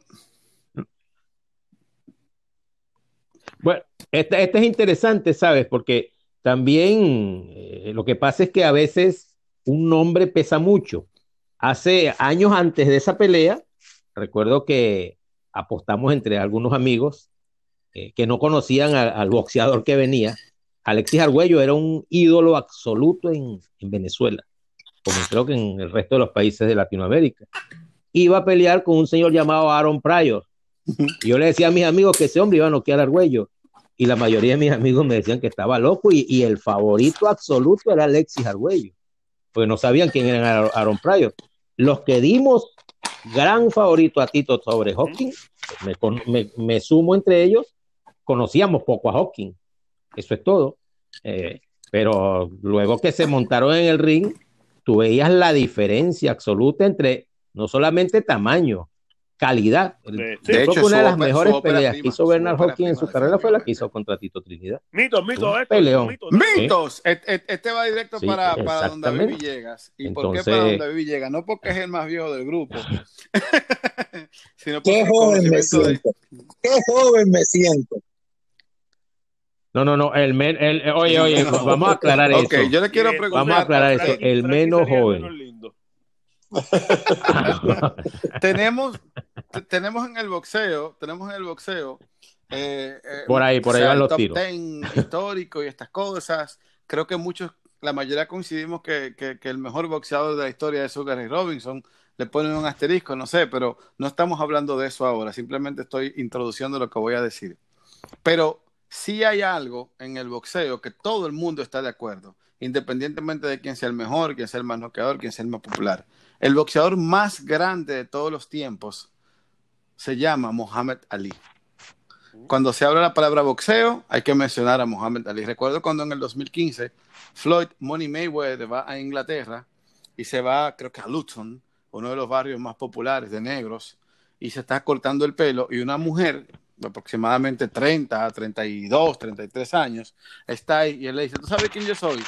Bueno, este, este es interesante, ¿sabes? Porque también eh, lo que pasa es que a veces un nombre pesa mucho. Hace años antes de esa pelea, recuerdo que apostamos entre algunos amigos eh, que no conocían a- al boxeador que venía. Alexis Argüello era un ídolo absoluto en, en Venezuela, como creo que en el resto de los países de Latinoamérica. Iba a pelear con un señor llamado Aaron Pryor. Yo le decía a mis amigos que ese hombre iba a noquear a Argüello. Y la mayoría de mis amigos me decían que estaba loco y, el favorito absoluto era Alexis Argüello. Porque no sabían quién era Aaron- Pryor. Los que dimos gran favorito a Tito sobre Hawkins, me, con- me- me sumo entre ellos, conocíamos poco a Hawkins. Eso es todo. Eh, pero luego que se montaron en el ring, tú veías la diferencia absoluta entre no solamente tamaño, calidad.
Sí.
De hecho,
que una de las
ópera-
mejores
su
peleas que hizo Bernard
ópera
Hawkins en su carrera fue la que hizo contra Tito Trinidad.
Mito, mito,
Un
esto,
peleón.
Mitos. Et- et- Este va directo
Sí,
para, para don David. Villegas. ¿Y por qué para don David Villegas? No porque es el más viejo del grupo, sino porque
Qué joven me
de-
siento. Qué joven me siento.
No, no, no, el men, el, eh, oye, oye,
No.
vamos a aclarar
Ok,
eso.
yo le quiero preguntar.
Vamos a aclarar eso, el menos joven.
tenemos, te- tenemos en el boxeo, tenemos en el boxeo. eh, eh,
Por ahí, por ahí van los tiros.
10 histórico y estas cosas. Creo que muchos, la mayoría coincidimos que, que- que el mejor boxeador de la historia es Sugar Ray Robinson. Le ponen un asterisco, no sé, pero no estamos hablando de eso ahora. Simplemente estoy introduciendo lo que voy a decir. Pero sí hay algo en el boxeo que todo el mundo está de acuerdo, independientemente de quién sea el mejor, quién sea el más noqueador, quién sea el más popular. El boxeador más grande de todos los tiempos se llama Muhammad Ali. Cuando se habla la palabra boxeo, hay que mencionar a Muhammad Ali. Recuerdo cuando en el 2015 Floyd Money Mayweather va a Inglaterra y se va, creo que a Luton, uno de los barrios más populares de negros, y se está cortando el pelo y una mujer de aproximadamente 30, 32, 33 años está ahí y él le dice, ¿tú sabes quién yo soy?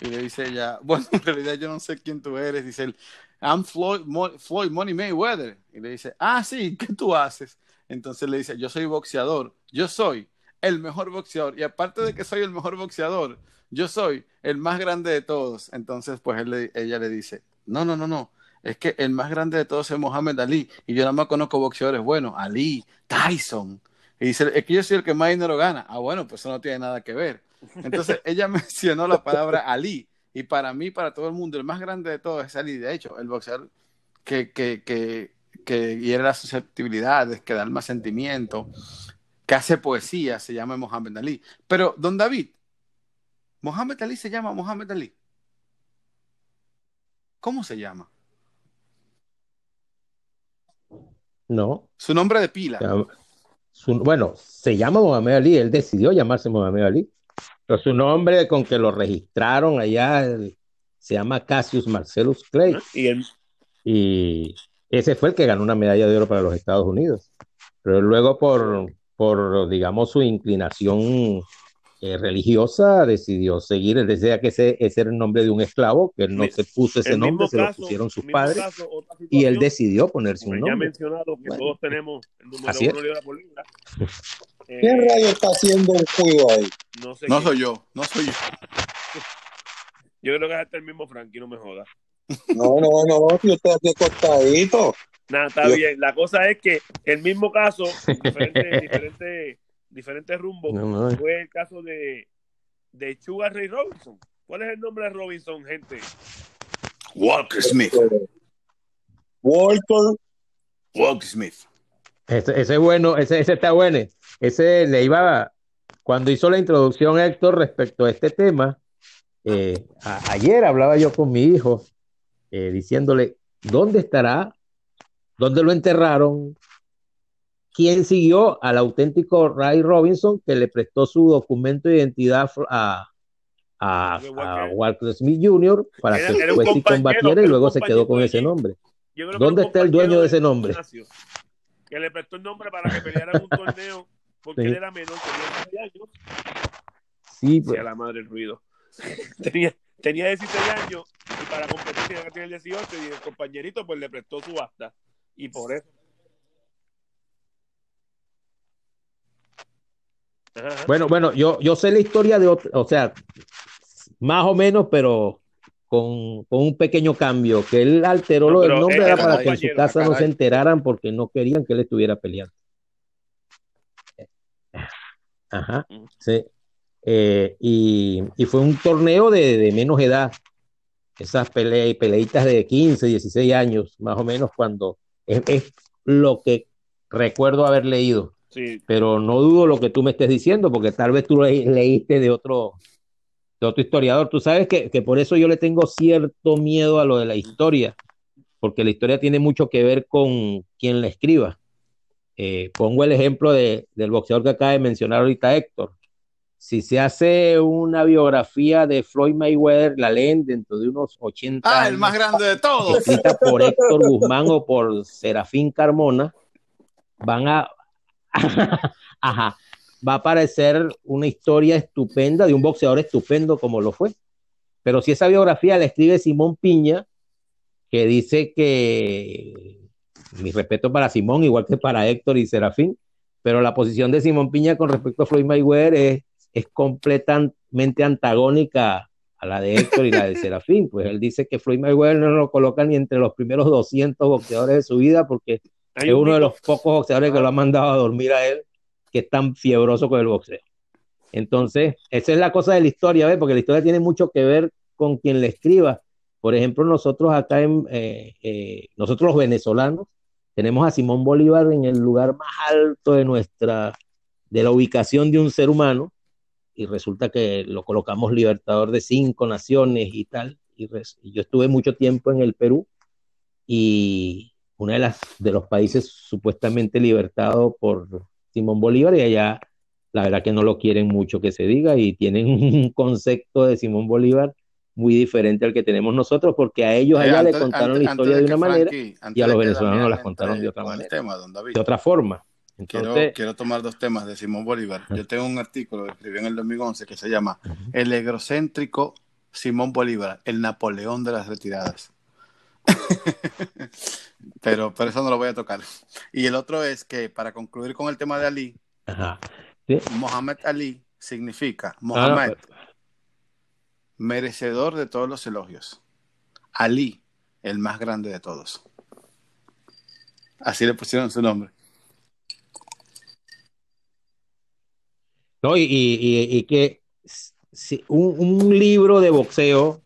Y le dice ella, bueno, en realidad yo no sé quién tú eres. Dice él, I'm Floyd, Mo- Floyd Money Mayweather. Y le dice, ah, sí, ¿qué tú haces? Entonces le dice, yo soy boxeador, yo soy el mejor boxeador. Y aparte de que soy el mejor boxeador, yo soy el más grande de todos. Entonces, pues él ella le dice, no, no, no, no. Es que el más grande de todos es Mohamed Ali. Y yo nada más conozco boxeadores buenos. Ali, Tyson. Y dice, es que yo soy el que más dinero gana. Ah, bueno, pues eso no tiene nada que ver. Entonces ella mencionó la palabra Ali. Y para mí, para todo el mundo, el más grande de todos es Ali. De hecho, el boxeador que, que, que, que hiere las susceptibilidades, que da el más sentimiento, que hace poesía, se llama Mohamed Ali. Pero, don David, Mohamed Ali se llama Mohamed Ali. ¿Cómo se llama?
No,
Su nombre de pila.
su- bueno, se llama Mohamed Ali, él decidió llamarse Mohamed Ali, pero su nombre con que lo registraron allá el- se llama Cassius Marcellus Clay.
Y el,
y ese fue el que ganó una medalla de oro para los Estados Unidos. Pero luego por, por digamos, su inclinación eh, religiosa, decidió seguir, él decía que ese, ese era el nombre de un esclavo, que él no se puso ese nombre, se lo pusieron sus padres,
caso,
y él decidió ponerse un
ya
nombre.
mencionado que
Bueno,
todos tenemos el número uno libra por libra. Eh,
¿Quién rayo está haciendo un juego ahí?
no sé
No
quién.
soy yo, no soy yo.
Yo creo que es hasta el mismo Frankie, no me jodas.
No, no, no, yo estoy aquí acostadito.
Nada, está
Yo-
bien. La cosa es que el mismo caso, diferente, diferente, diferente rumbo,
No, no.
fue el caso de, de Sugar Ray Robinson. ¿Cuál es el nombre de Robinson, gente?
Walker Smith.
Walter.
Walker Smith.
Ese, ese es bueno, ese, ese está bueno. Ese le iba, cuando hizo la introducción Héctor respecto a este tema, eh, a- ayer hablaba yo con mi hijo eh, diciéndole, ¿dónde estará? ¿Dónde lo enterraron? ¿Quién siguió al auténtico Ray Robinson que le prestó su documento de identidad a, a, a
Walker.
Smith Jr. para
Era-
que después sí combatiera
era
y luego se quedó con ese nombre? ¿Dónde está el dueño de ese nombre?
Que le prestó el nombre para que peleara en un torneo porque
Sí.
él era menor, tenía 16 años.
Sí, pues,
a la madre el ruido. tenía, tenía 16 años y para competir tenía que tener 18 y el compañerito pues le prestó su acta. Y por eso. Ajá.
Bueno, bueno, yo, yo sé la historia de otro, o sea, más o menos, pero con, con un pequeño cambio, que él alteró
No,
lo del
pero
nombre era
era
para que en su casa no se enteraran porque no querían que él estuviera peleando. Ajá,
Mm.
sí. Eh, y, y fue un torneo de, de menos edad. Esas pele- peleitas de 15, 16 años, más o menos, cuando es, es lo que recuerdo haber leído
Sí,
pero no dudo lo que tú me estés diciendo, porque tal vez tú le- leíste de otro, de otro historiador. Tú sabes que, que por eso yo le tengo cierto miedo a lo de la historia, porque la historia tiene mucho que ver con quien la escriba. Eh, pongo el ejemplo de, del boxeador que acaba de mencionar ahorita Héctor. Si se hace una biografía de Floyd Mayweather, la leen dentro de unos 80
Ah, el
años,
más grande de todos.
escrita por Héctor Guzmán o por Serafín Carmona, van a, ajá, va a aparecer una historia estupenda de un boxeador estupendo como lo fue. Pero si esa biografía la escribe Simón Piña, que dice que mi respeto para Simón, igual que para Héctor y Serafín, pero la posición de Simón Piña con respecto a Floyd Mayweather es, es completamente antagónica a la de Héctor y la de Serafín. Pues él dice que Floyd Mayweather no lo coloca ni entre los primeros 200 boxeadores de su vida porque es
un
uno de los pocos boxeadores que lo han mandado a dormir a él, que es tan fiebroso con el boxeo. Entonces, esa es la cosa de la historia, ¿ves? Porque la historia tiene mucho que ver con quien la escriba. Por ejemplo, nosotros acá en, eh, eh, nosotros los venezolanos, tenemos a Simón Bolívar en el lugar más alto de nuestra, de la ubicación de un ser humano, y resulta que lo colocamos libertador de cinco naciones y tal. Y, res- y yo estuve mucho tiempo en el Perú, y uno de, las, de los países supuestamente libertado por Simón Bolívar, y allá la verdad que no lo quieren mucho que se diga, y tienen un concepto de Simón Bolívar muy diferente al que tenemos nosotros, porque a ellos
Eh,
allá le contaron
antes-
la historia de una manera y a los venezolanos las contaron de otra manera.
tema,
de otra forma.
Quiero, quiero tomar dos temas de Simón Bolívar. Yo tengo un artículo que escribí en el 2011 que se llama El egocéntrico Simón Bolívar, el Napoleón de las retiradas. pero, pero eso no lo voy a tocar. Y el otro es que, para concluir con el tema de Ali,
ajá. Sí.
Mohamed Ali significa
Ah,
Mohamed,
pues,
merecedor de todos los elogios. Ali, el más grande de todos. Así le pusieron su nombre.
No, y, y- y- y que si un, un libro de boxeo,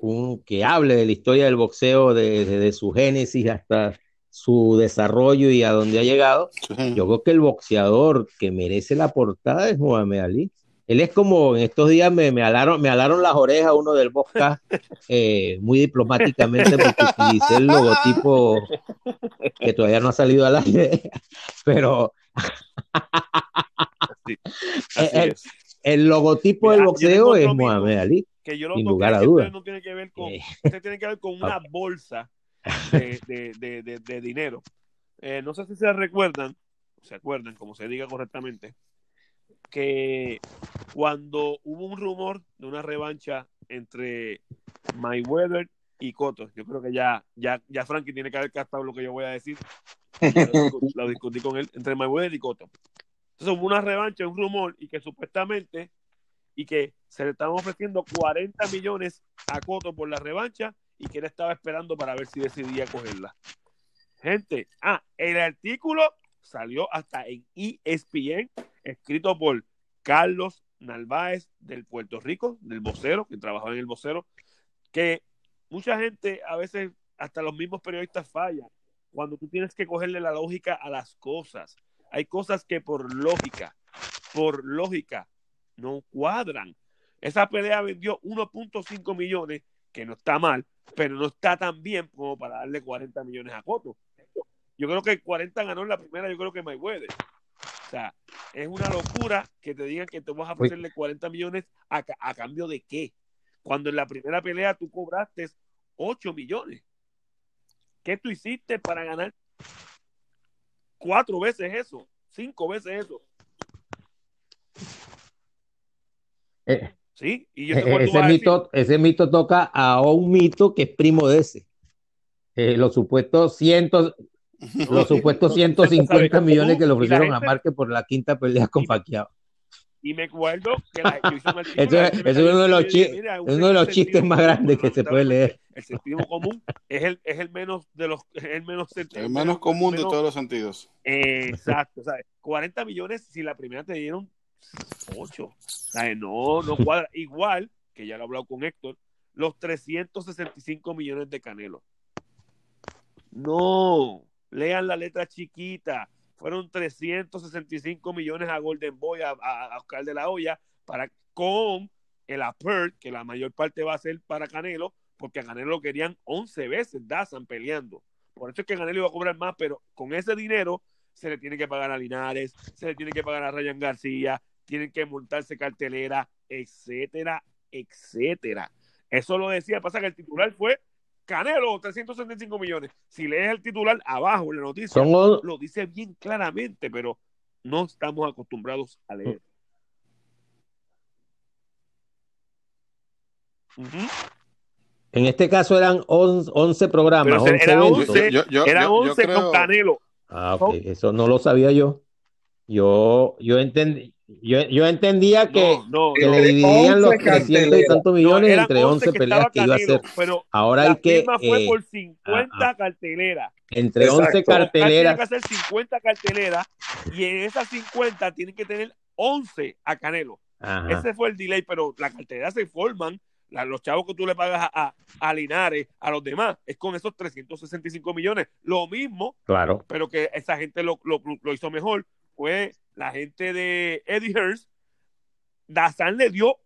un, que hable de la historia del boxeo, de- desde su génesis hasta su desarrollo y a dónde ha llegado, yo creo que el boxeador que merece la portada es Muhammad Ali. Él es como en estos días me, me alaron, me alaron las orejas uno del podcast eh, muy diplomáticamente porque utilicé el logotipo que todavía no ha salido al aire, pero
Así, así
el, logotipo
Mira,
del boxeo es. Muhammad Ali.
Que yo lo
Sin lugar a
esto no tiene que ver con,
Eh.
tiene que ver con una bolsa de, de- de- dinero. Eh, no sé si se recuerdan, se acuerdan, como se diga correctamente, que cuando hubo un rumor de una revancha entre Mayweather y Cotto, yo creo que ya, ya, ya Frankie tiene que haber captado lo que yo voy a decir. Lo discutí con él entre Mayweather y Cotto. Entonces hubo una revancha, un rumor, y que supuestamente y que se le estaban ofreciendo 40 millones a Coto por la revancha y que él estaba esperando para ver si decidía cogerla. Gente, ah, el artículo salió hasta en ESPN, escrito por Carlos Narváez del Puerto Rico, del vocero, que trabajaba en el vocero, que mucha gente, a veces hasta los mismos periodistas fallan, cuando tú tienes que cogerle la lógica a las cosas. Hay cosas que por lógica, por lógica, no cuadran. Esa pelea vendió 1.5 millones, que no está mal, pero no está tan bien como para darle 40 millones a Coto. Yo creo que 40 ganó en la primera, yo creo que Mayweather. O sea, es una locura que te digan que te vas a ofrecerle 40 millones a, a cambio de qué. Cuando en la primera pelea tú cobraste 8 millones. ¿Qué tú hiciste para ganar cuatro veces eso? Cinco veces eso.
Eh,
sí, y yo
eh,
sé
ese, mito, ese mito toca a un mito que es primo de ese. Eh, los supuestos cientos, los supuestos 150 millones que le ofrecieron a Márquez por la quinta pelea con Pacquiao.
Y me acuerdo que la, yo hice un artículo,
Eso es- eso uno de los chi-
mira,
es uno de los
sentido
chistes más grandes que se puede leer.
El sentido común es el, es el menos de los, es el menos,
El menos común de
menos-
todos los sentidos.
Exacto, ¿sabes? 40 millones si la primera te dieron 8. ¿Sabes? No, no cuadra. Igual, que ya lo he hablado con Héctor, los 365 millones de Canelo. No, lean la letra chiquita. Fueron 365 millones a Golden Boy, a Oscar de la Hoya, para, con el apert, que la mayor parte va a ser para Canelo, porque a Canelo lo querían 11 veces, Dazan peleando. Por eso es que Canelo iba a cobrar más, pero con ese dinero se le tiene que pagar a Linares, se le tiene que pagar a Ryan García, tienen que montarse cartelera, etcétera, etcétera. Eso lo decía, pasa que el titular fue Canelo, 365 millones. Si lees el titular abajo en la noticia,
Son
lo dice bien claramente, pero no estamos acostumbrados a leer.
En este caso eran 11, 11 programas,
Pero
11
era
eventos.
11,
Yo- yo-
Era
yo- yo
11
creo-
con Canelo.
Ah, ok, eso no lo sabía yo. Yo, yo, entendí, yo, yo entendía que,
No, no,
que
no.
le dividían los
11
300 y
carteleras.
tantos millones entre 11
que
peleas
estaba
que iba a hacer.
Pero
Ahora hay que,
fue
eh,
por 50
ah,
carteleras.
entre
Exacto.
11
Oscar tiene
carteleras,
que hacer 50 carteleras y en esas 50 tienen que tener 11 a Canelo.
ajá,
Ese fue el delay, pero las carteras se forman, la- los chavos que tú le pagas a, a, a Linares, a los demás, es con esos 365 millones. Lo mismo,
claro.
pero que esa gente lo, lo, lo hizo mejor, fue la gente de Eddie Hearns. Dazan le dio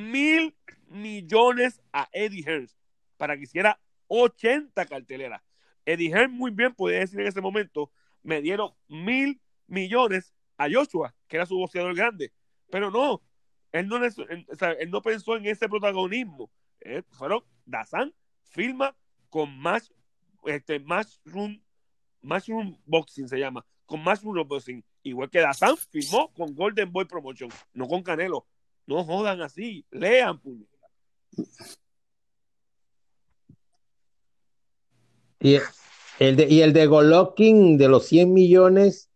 mil millones a Eddie Hearns para que hiciera 80 carteleras. Eddie Hearns muy bien podía decir en ese momento, me dieron mil millones a Joshua, que era su boxeador grande, pero no, él no, él, no pensó en ese protagonismo. Eh, fueron Dazan firma con Match, este, Matchroom, Matchroom Boxing se llama, con Matchroom Boxing, igual que Dazan firmó con Golden Boy Promotion, no con Canelo. No jodan así, lean, puño.
Y el de, y el de Golovkin de los 100 millones,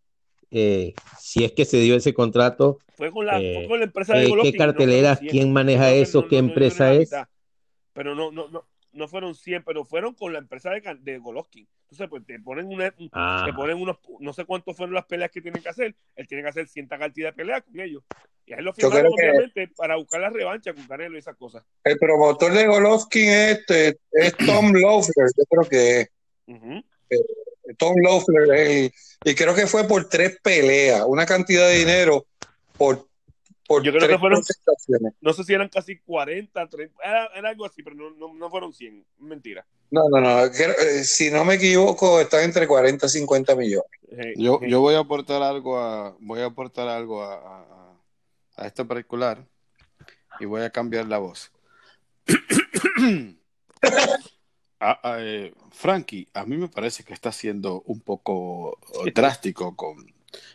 eh, si es que se dio ese contrato,
Fue con la,
Eh,
fue con la empresa
¿qué-
de
qué
Golovkin. no
carteleras?
fueron 100.
¿Quién maneja
que
eso? ¿Qué empresa es?
Pero no, no, no, no fueron 100, pero fueron con la empresa de, Can- de Golovkin. Entonces, pues te ponen una, te ponen unos, no sé cuántos fueron las peleas que tienen que hacer. Él tiene que hacer cierta cantidad de peleas con ellos. Y a él lo firmaron,
que-
obviamente, para buscar la revancha con Canelo y esas cosas.
El promotor de Golovkin es, este, es Tom Loeffler, yo creo que es.
Ujú.
Tom Loeffler, y creo que fue por tres peleas, una cantidad de dinero por, por
Yo creo que fueron-. No sé si eran casi 40, 30, era, era algo así, pero no, no, no fueron 100. Mentira.
No, no, no, creo- eh, si no me equivoco, están entre 40 y 50 millones.
Eh,
Yo,
eh,
yo voy a aportar algo a, voy a aportar algo a, a, a este particular y voy a cambiar la voz. Ah, ah, eh, Frankie, a mí me parece que está siendo un poco drástico con,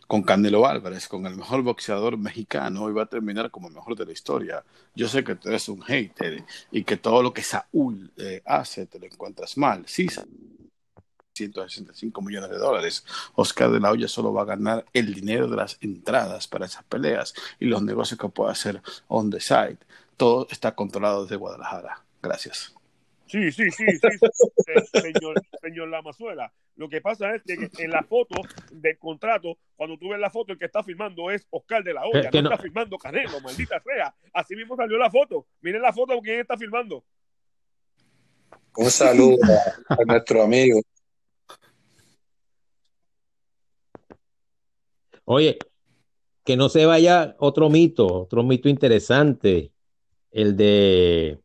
con Canelo Álvarez, con el mejor boxeador mexicano, y va a terminar como el mejor de la historia. Yo sé que tú eres un hater y que todo lo que Saúl eh, hace te lo encuentras mal. Sí, 165 millones de dólares. Oscar de la Hoya solo va a ganar el dinero de las entradas para esas peleas y los negocios que pueda hacer on the side. Todo está controlado desde Guadalajara. Gracias.
Sí, sí, sí, sí, sí, señor, señor Lamazuela. Lo que pasa es que en la foto del contrato, cuando tú ves la foto, el que está firmando es Oscar de la Hoya,
Que
no,
no-
está firmando Canelo, maldita sea. Así mismo salió la foto. Miren la foto, ¿quién está firmando?
Un saludo a, a nuestro amigo.
Oye, que no se vaya otro mito, otro mito interesante, el de,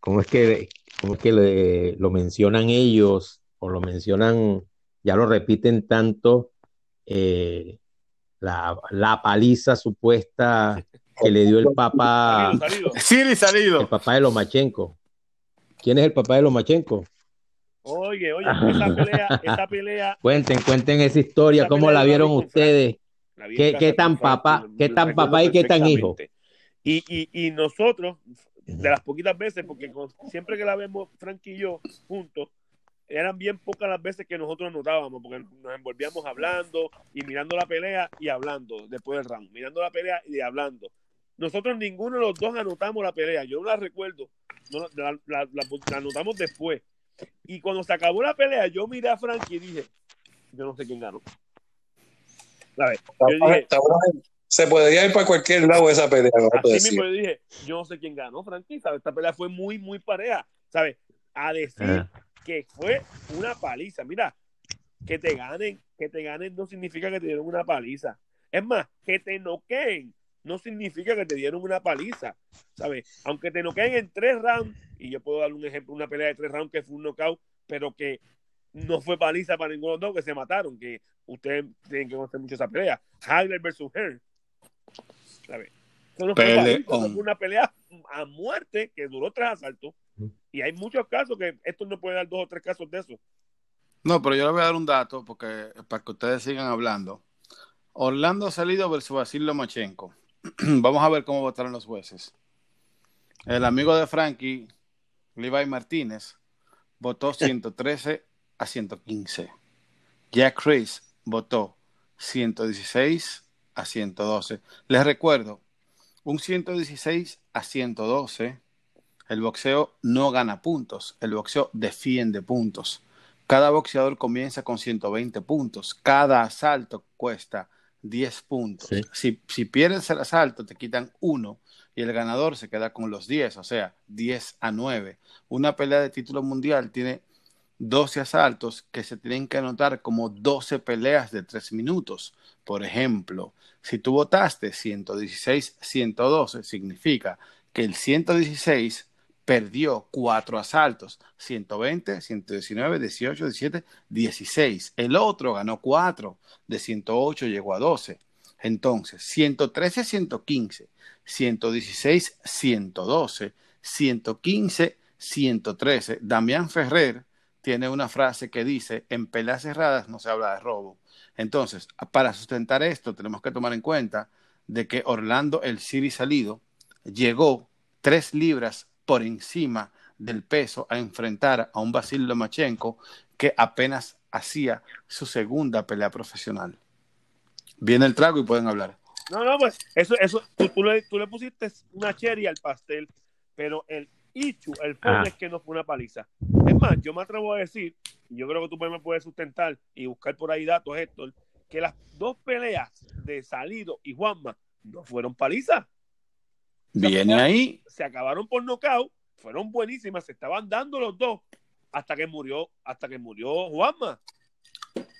¿cómo es que, cómo es que le- lo mencionan ellos o lo mencionan, ya lo repiten tanto, eh, la, la paliza supuesta que le dio el papá,
Salido, salido.
Siri
el papá de Lomachenko. ¿Quién es el papá de Lomachenko?
Oye, oye, esa pelea, esa pelea.
Cuenten, cuenten esa historia,
Esa
cómo la vieron ustedes.
la
¿Qué- tan papá-
lo-
qué tan papá y qué tan hijo?
Y, y, y nosotros, de las poquitas veces, porque con- siempre que la vemos Frank y yo juntos, eran bien pocas las veces que nosotros notábamos, porque nos envolvíamos hablando y mirando la pelea y hablando después del round, mirando la pelea y hablando. Nosotros ninguno de los dos anotamos la pelea, yo no la recuerdo, no, la, la- la- la anotamos después. Y cuando se acabó la pelea, yo miré a Frank y dije, yo no sé quién ganó. ¿Sabes? Yo dije,
Se podría ir para cualquier lado esa pelea.
Así mismo yo dije, yo no sé quién ganó, Frankie, ¿sabes? Esta pelea fue muy, muy pareja, ¿sabes? A decir
Ajá.
que fue una paliza. Mira, que te ganen, que te ganen no significa que te dieron una paliza. Es más, que te noqueen no significa que te dieron una paliza, ¿sabes? Aunque te noqueen en tres rounds, y yo puedo dar un ejemplo, una pelea de tres rounds que fue un knockout, pero que no fue paliza para ninguno de los dos, que se mataron, que ustedes tienen que conocer mucho esa pelea. Hagler versus Hearn, ¿sabes? Fue una pelea a muerte que duró tres asaltos. Y hay muchos casos que esto no puede dar dos o tres casos de eso.
No, pero yo le voy a dar un dato porque para que ustedes sigan hablando. Orlando Salido versus Basil Lomachenko. Vamos a ver cómo votaron los jueces. El amigo de Frankie, Levi Martínez, votó 113 a 115. Jack Chris votó 116 a 112. Les recuerdo, un 116 a 112, el boxeo no gana puntos, el boxeo defiende puntos. Cada boxeador comienza con 120 puntos. Cada asalto cuesta 10 puntos.
Sí.
Si, si pierdes el asalto, te quitan uno y el ganador se queda con los 10, o sea, 10 a 9. Una pelea de título mundial tiene 12 asaltos que se tienen que anotar como 12 peleas de 3 minutos. Por ejemplo, si tú votaste 116-112, significa que el 116 perdió cuatro asaltos, 120, 119, 18, 17, 16. El otro ganó cuatro, de 108 llegó a 12. Entonces, 113, 115, 116, 112, 115, 113. Damián Ferrer tiene una frase que dice, en peleas cerradas no se habla de robo. Entonces, para sustentar esto, tenemos que tomar en cuenta de que Orlando El Siri Salido llegó tres libras por encima del peso a enfrentar a un Basil Lomachenko que apenas hacía su segunda pelea profesional. Viene el trago y pueden hablar.
No, no, pues eso, eso, tú, tú le, tú le pusiste una cherry al pastel, pero el Ichu, el fondo
Ah.
es que no fue una paliza. Más, yo me atrevo a decir, y yo creo que tú me puedes sustentar y buscar por ahí datos, Héctor, que las dos peleas de Salido y Juanma no fueron palizas.
Viene ahí.
Se acabaron por nocaut, fueron buenísimas, se estaban dando los dos hasta que murió, hasta que murió Juanma.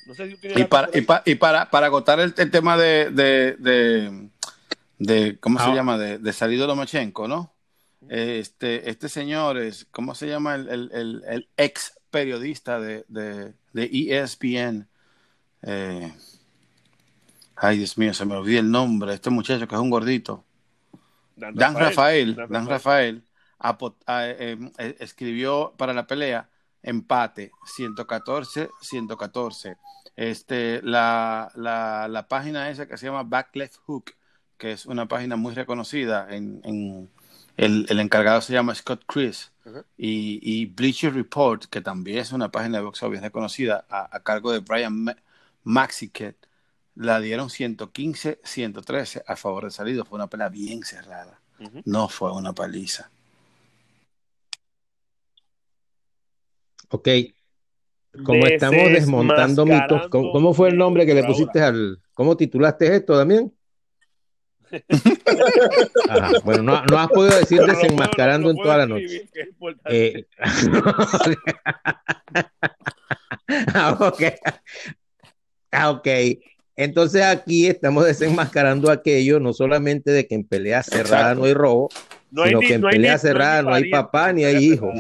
No sé si
Y para, y
ahí.
pa- y para, para agotar el, el tema de, de, de, de- ¿cómo se
Ah.
llama? De, de Salido Lomachenko, ¿no? Este, este señor es, ¿cómo se llama? El, el- el- el ex periodista de, de, de E ESPN. Eh, ay, Dios mío, se me olvidó el nombre. Este muchacho que es un gordito. Dan Rafael,
Dan
Dan Rafael a- eh, eh, escribió para la pelea empate 114-114. Este, la, la, la página esa que se llama Back Left Hook, que es una página muy reconocida, en, en- el, el encargado se llama Scott Chris, y, y Bleacher Report, que también es una página de boxeo bien reconocida, a, a cargo de Brian Ma- Maxiket, la dieron 115-113 a favor de Salido. Fue una pelea bien cerrada no fue una paliza.
Ok. Como estamos desmontando mitos, ¿cómo, cómo fue el nombre que le pusiste al... ¿Cómo titulaste esto, Damián? Ajá. Bueno, no, no, has podido decir desenmascarando en toda la noche. Eh, ah, okay. Ah, ok. Entonces aquí estamos desenmascarando aquello, no solamente de que en pelea cerrada no hay robo, no hay sino que en pelea cerrada no hay, papá ni hay hijo.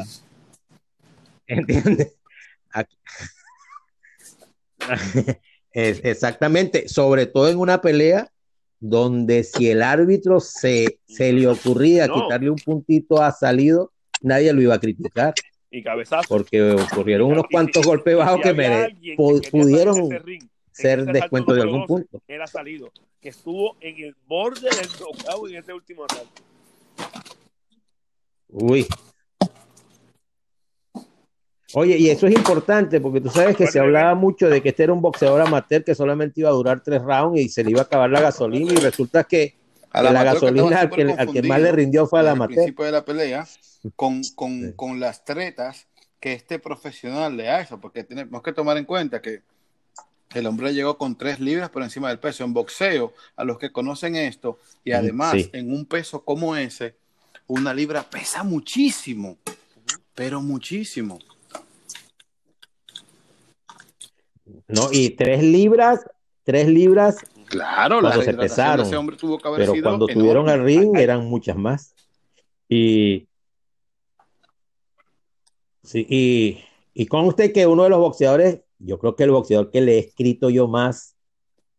¿Entiendes? exactamente, sobre todo en una pelea donde si el árbitro se, se le ocurría quitarle un puntito a salido, nadie lo iba a criticar.
Y cabezazo.
Porque ocurrieron unos cuantos golpes bajos que, pudieron ser descuento de algún punto.
Era salido, que estuvo en el borde del knockout en ese último asalto.
Uy, Oye, y eso es importante porque tú sabes que se hablaba mucho de que este era un boxeador amateur que solamente iba a durar tres rounds y se le iba a acabar la gasolina y resulta que, la gasolina al que, más le rindió fue al amateur. Al
principio de la pelea, con, con, con las tretas que este profesional le hace, porque tenemos que tomar en cuenta que el hombre llegó con tres libras por encima del peso. En boxeo, a los que conocen esto, y además en un peso como ese, una libra pesa muchísimo, pero muchísimo.
No, y tres libras, tres libras.
Claro,
cuando se pesaron. pero cuando tuvieron al ring eran muchas más. Y, sí, y, y con usted que uno de los boxeadores, yo creo que el boxeador que le he escrito yo más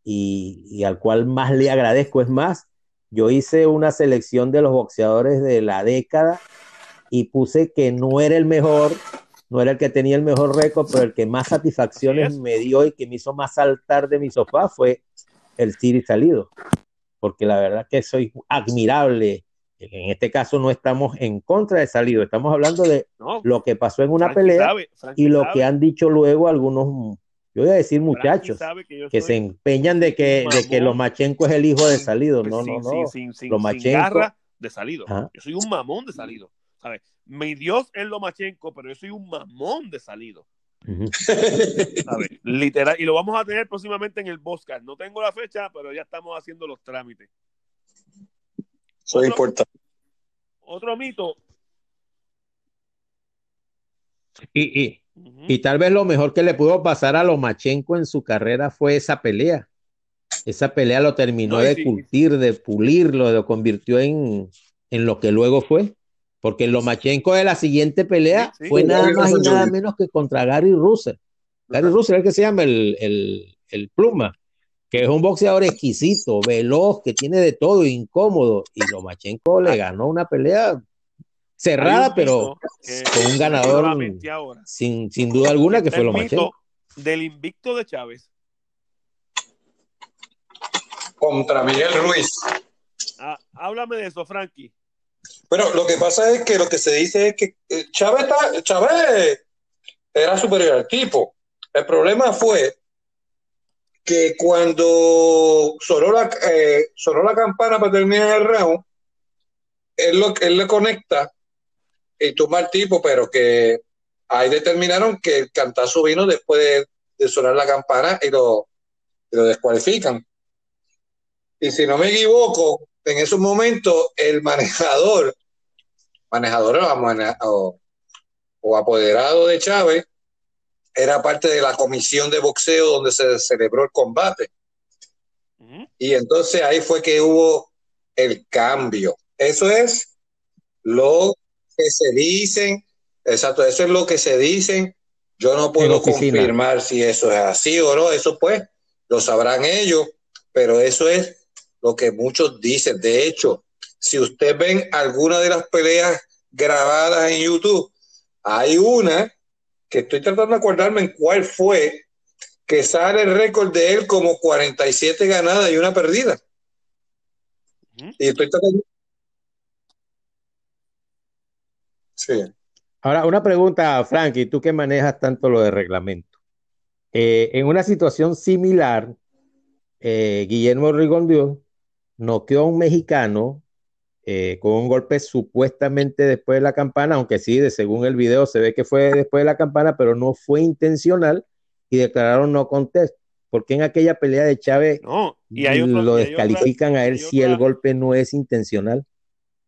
y, y al cual más le agradezco es más, yo hice una selección de los boxeadores de la década y puse que no era el mejor, no era el que tenía el mejor récord, pero el que más satisfacciones me dio y que me hizo más saltar de mi sofá fue el Siri salido. Porque la verdad que soy admirable. En este caso no estamos en contra de salido, estamos hablando de lo que pasó en una pelea y lo que han dicho luego algunos, yo voy a decir muchachos, que, se empeñan de que, de que Lomachenko es el hijo de salido. Pues no, no, no.
Sin, Lomachenko, de salido. Yo soy un mamón de salido. ¿sabes? Mi Dios es Lomachenko, pero yo soy un mamón de salido. Literal, y lo vamos a tener próximamente en el Boscar. No tengo la fecha, pero ya estamos haciendo los trámites.
Eso es importante.
Otro mito.
Y, y, y, tal vez lo mejor que le pudo pasar a Lomachenko en su carrera fue esa pelea. Esa pelea lo terminó de curtir, de pulirlo, lo convirtió en, en lo que luego fue. Porque Lomachenko de la siguiente pelea fue nada más y nada menos que contra Gary Russell. Gary Russell es el que se llama el, el, el, pluma, que es un boxeador exquisito, veloz, que tiene de todo, incómodo. Y Lomachenko le ganó una pelea cerrada, pero con un ganador sin, sin duda alguna que fue Lomachenko.
Del invicto de Chávez.
Contra Miguel Ruiz.
Ah, háblame de eso, Frankie.
Bueno, lo que pasa es que lo que se dice es que eh, Chávez, Chávez era superior al tipo. El problema fue que cuando sonó la, eh, campana para terminar el round, él, lo, le conecta y toma al tipo, pero que ahí determinaron que el cantazo vino después de, sonar la campana y lo, y lo descualifican. Y si no me equivoco, en esos momentos el manejador, manejador o, o, apoderado de Chávez, era parte de la comisión de boxeo donde se celebró el combate. Y entonces ahí fue que hubo el cambio. Eso es lo que se dicen, exacto, eso es lo que se dicen. Yo no puedo confirmar si eso es así o no, eso pues lo sabrán ellos, pero eso es lo que muchos dicen. De hecho, si usted ven alguna de las peleas grabadas en YouTube, hay una que estoy tratando de acordarme en cuál fue, que sale el récord de él como 47 ganadas y una perdida. Y estoy tratando...
Sí. Ahora, una pregunta, Frankie, tú que manejas tanto lo de reglamento. Eh, en una situación similar, eh, Guillermo Rigondeaux noqueó a un mexicano eh, con un golpe supuestamente después de la campana, aunque sí, de, según el video se ve que fue después de la campana, pero no fue intencional y declararon no contest. porque en aquella pelea de Chávez
No, y hay otro-
lo
y hay
descalifican a él si
otra-
el golpe no es intencional?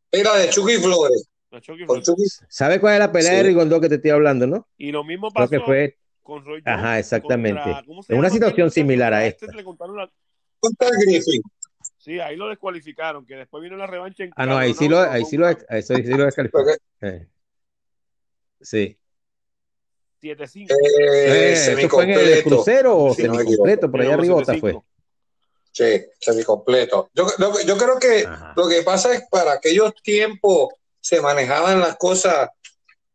Era de Chucky Flores.
otra- Chucky
Con
Flores.
Chucky-
¿Sabe cuál es la pelea
Sí.
de Rigondó que te estoy hablando, no?
Y lo mismo
Creo
pasó
que fue
con Roy Jones.
Ajá, exactamente.
contra- ¿cómo se
En una situación similar a
este
esta.
le contaron la-
contra Griffin.
Sí, ahí lo descualificaron, que después vino la revancha en
Ah, no, ahí sí lo, ahí sí lo, ahí sí lo descalifican.
Porque,
Eh. Sí.
7-5.
eh,
Eh, ¿Eso fue en el crucero o
me
semicompleto? Por allá arriba fue.
7-5.
Sí, semicompleto. Yo, lo- yo creo que
Ajá.
lo que pasa es para aquellos tiempos se manejaban las cosas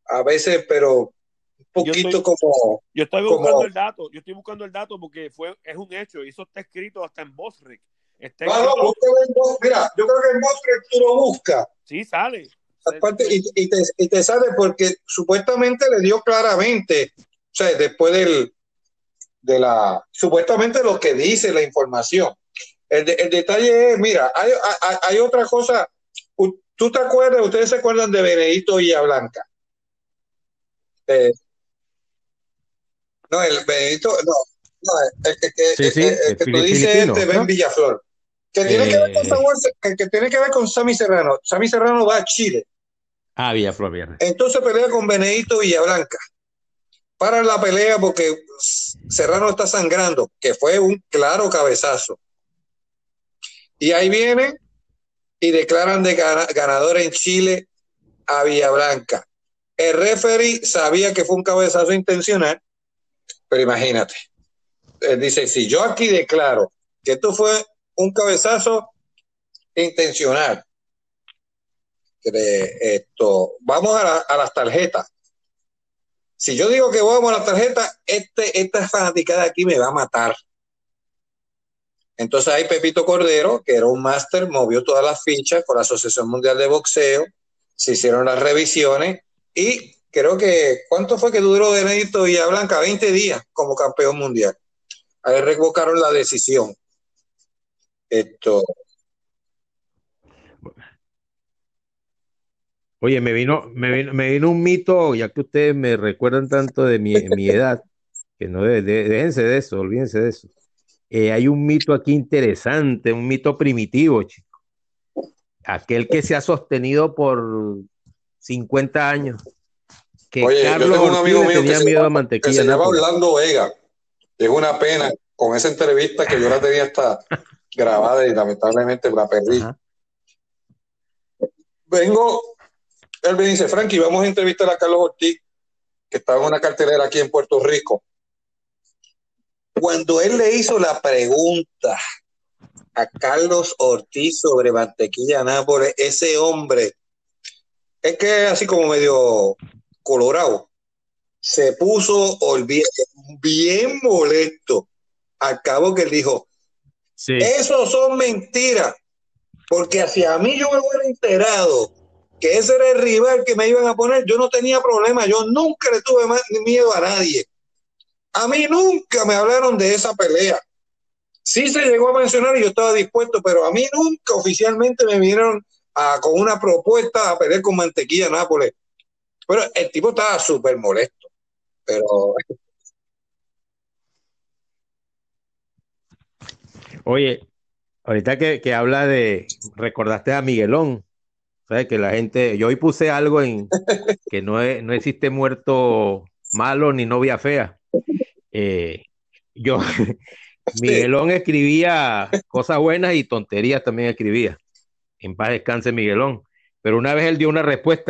a veces, pero un poquito
estoy-
como.
Yo estoy
Como-
buscando el dato, yo estoy buscando el dato porque fue, es un hecho y eso está escrito hasta en Bosrick.
No, no, en mira, yo creo que en Monster tú lo buscas.
sí, sale.
Aparte, y, y te, y te sale porque supuestamente le dio claramente, o sea, después del, de la, supuestamente lo que dice la información. El, de- el detalle es, mira, hay, hay, hay otra cosa, ¿tú te acuerdas, ustedes se acuerdan de Benedito Villablanca? Eh, no, el Benedito, no, no, el, que- que-
Sí, sí,
el- el
el
que tú dices
filipino,
este, Ben. Villaflor, que tiene que ver con
Eh.
Que, que tiene que ver con Sammy Serrano. Sammy Serrano va a Chile.
Ah, Villaflor.
Entonces pelea con Benedito Villablanca. Para la pelea porque Serrano está sangrando, que fue un claro cabezazo. Y ahí viene y declaran de gana- ganador en Chile a Villablanca. El referee sabía que fue un cabezazo intencional, pero imagínate. Él dice, si yo aquí declaro que esto fue un cabezazo intencional, esto, vamos a, la- las tarjetas. Si yo digo que vamos a las tarjetas, este, esta fanaticada aquí me va a matar. Entonces ahí Pepito Cordero, que era un máster, movió todas las fichas con la Asociación Mundial de Boxeo, se hicieron las revisiones y creo que, ¿cuánto fue que duró Benedito Villablanca? 20 días como campeón mundial. Ahí revocaron la decisión. Esto,
Oye, me vino, me vino, me vino un mito, ya que ustedes me recuerdan tanto de mi, mi edad, que no de- de- déjense de eso, olvídense de eso. Eh, hay un mito aquí interesante, un mito primitivo, chico. Aquel que se ha sostenido por 50 años. Que
Oye, yo
Carlos
tengo un amigo mío que
tenía
se
miedo a
llama- que
mantequilla
se llama. Orlando Vega. Es una pena con esa entrevista que yo la tenía hasta grabada y lamentablemente la perdí.
Ajá.
Vengo, él me dice, Frankie, vamos a entrevistar a Carlos Ortiz, que estaba en una cartelera aquí en Puerto Rico. Cuando él le hizo la pregunta a Carlos Ortiz sobre mantequilla Nápoles, ese hombre, es que así como medio colorado, se puso olvi- bien molesto. Al cabo que él dijo, Eso son mentiras, porque hacia mí yo me hubiera enterado que ese era el rival que me iban a poner, yo no tenía problema, yo nunca le tuve más miedo a nadie. A mí nunca me hablaron de esa pelea. Sí se llegó a mencionar y yo estaba dispuesto, pero a mí nunca oficialmente me vinieron con una propuesta a pelear con Mantequilla Nápoles. Pero el tipo estaba súper molesto. Pero
Oye, ahorita que, que habla de, recordaste a Miguelón, ¿sabes? Que la gente, yo hoy puse algo en que no, es- no existe muerto malo ni novia fea. Eh, yo, Miguelón escribía cosas buenas y tonterías también escribía. En paz descanse Miguelón. Pero una vez él dio una respuesta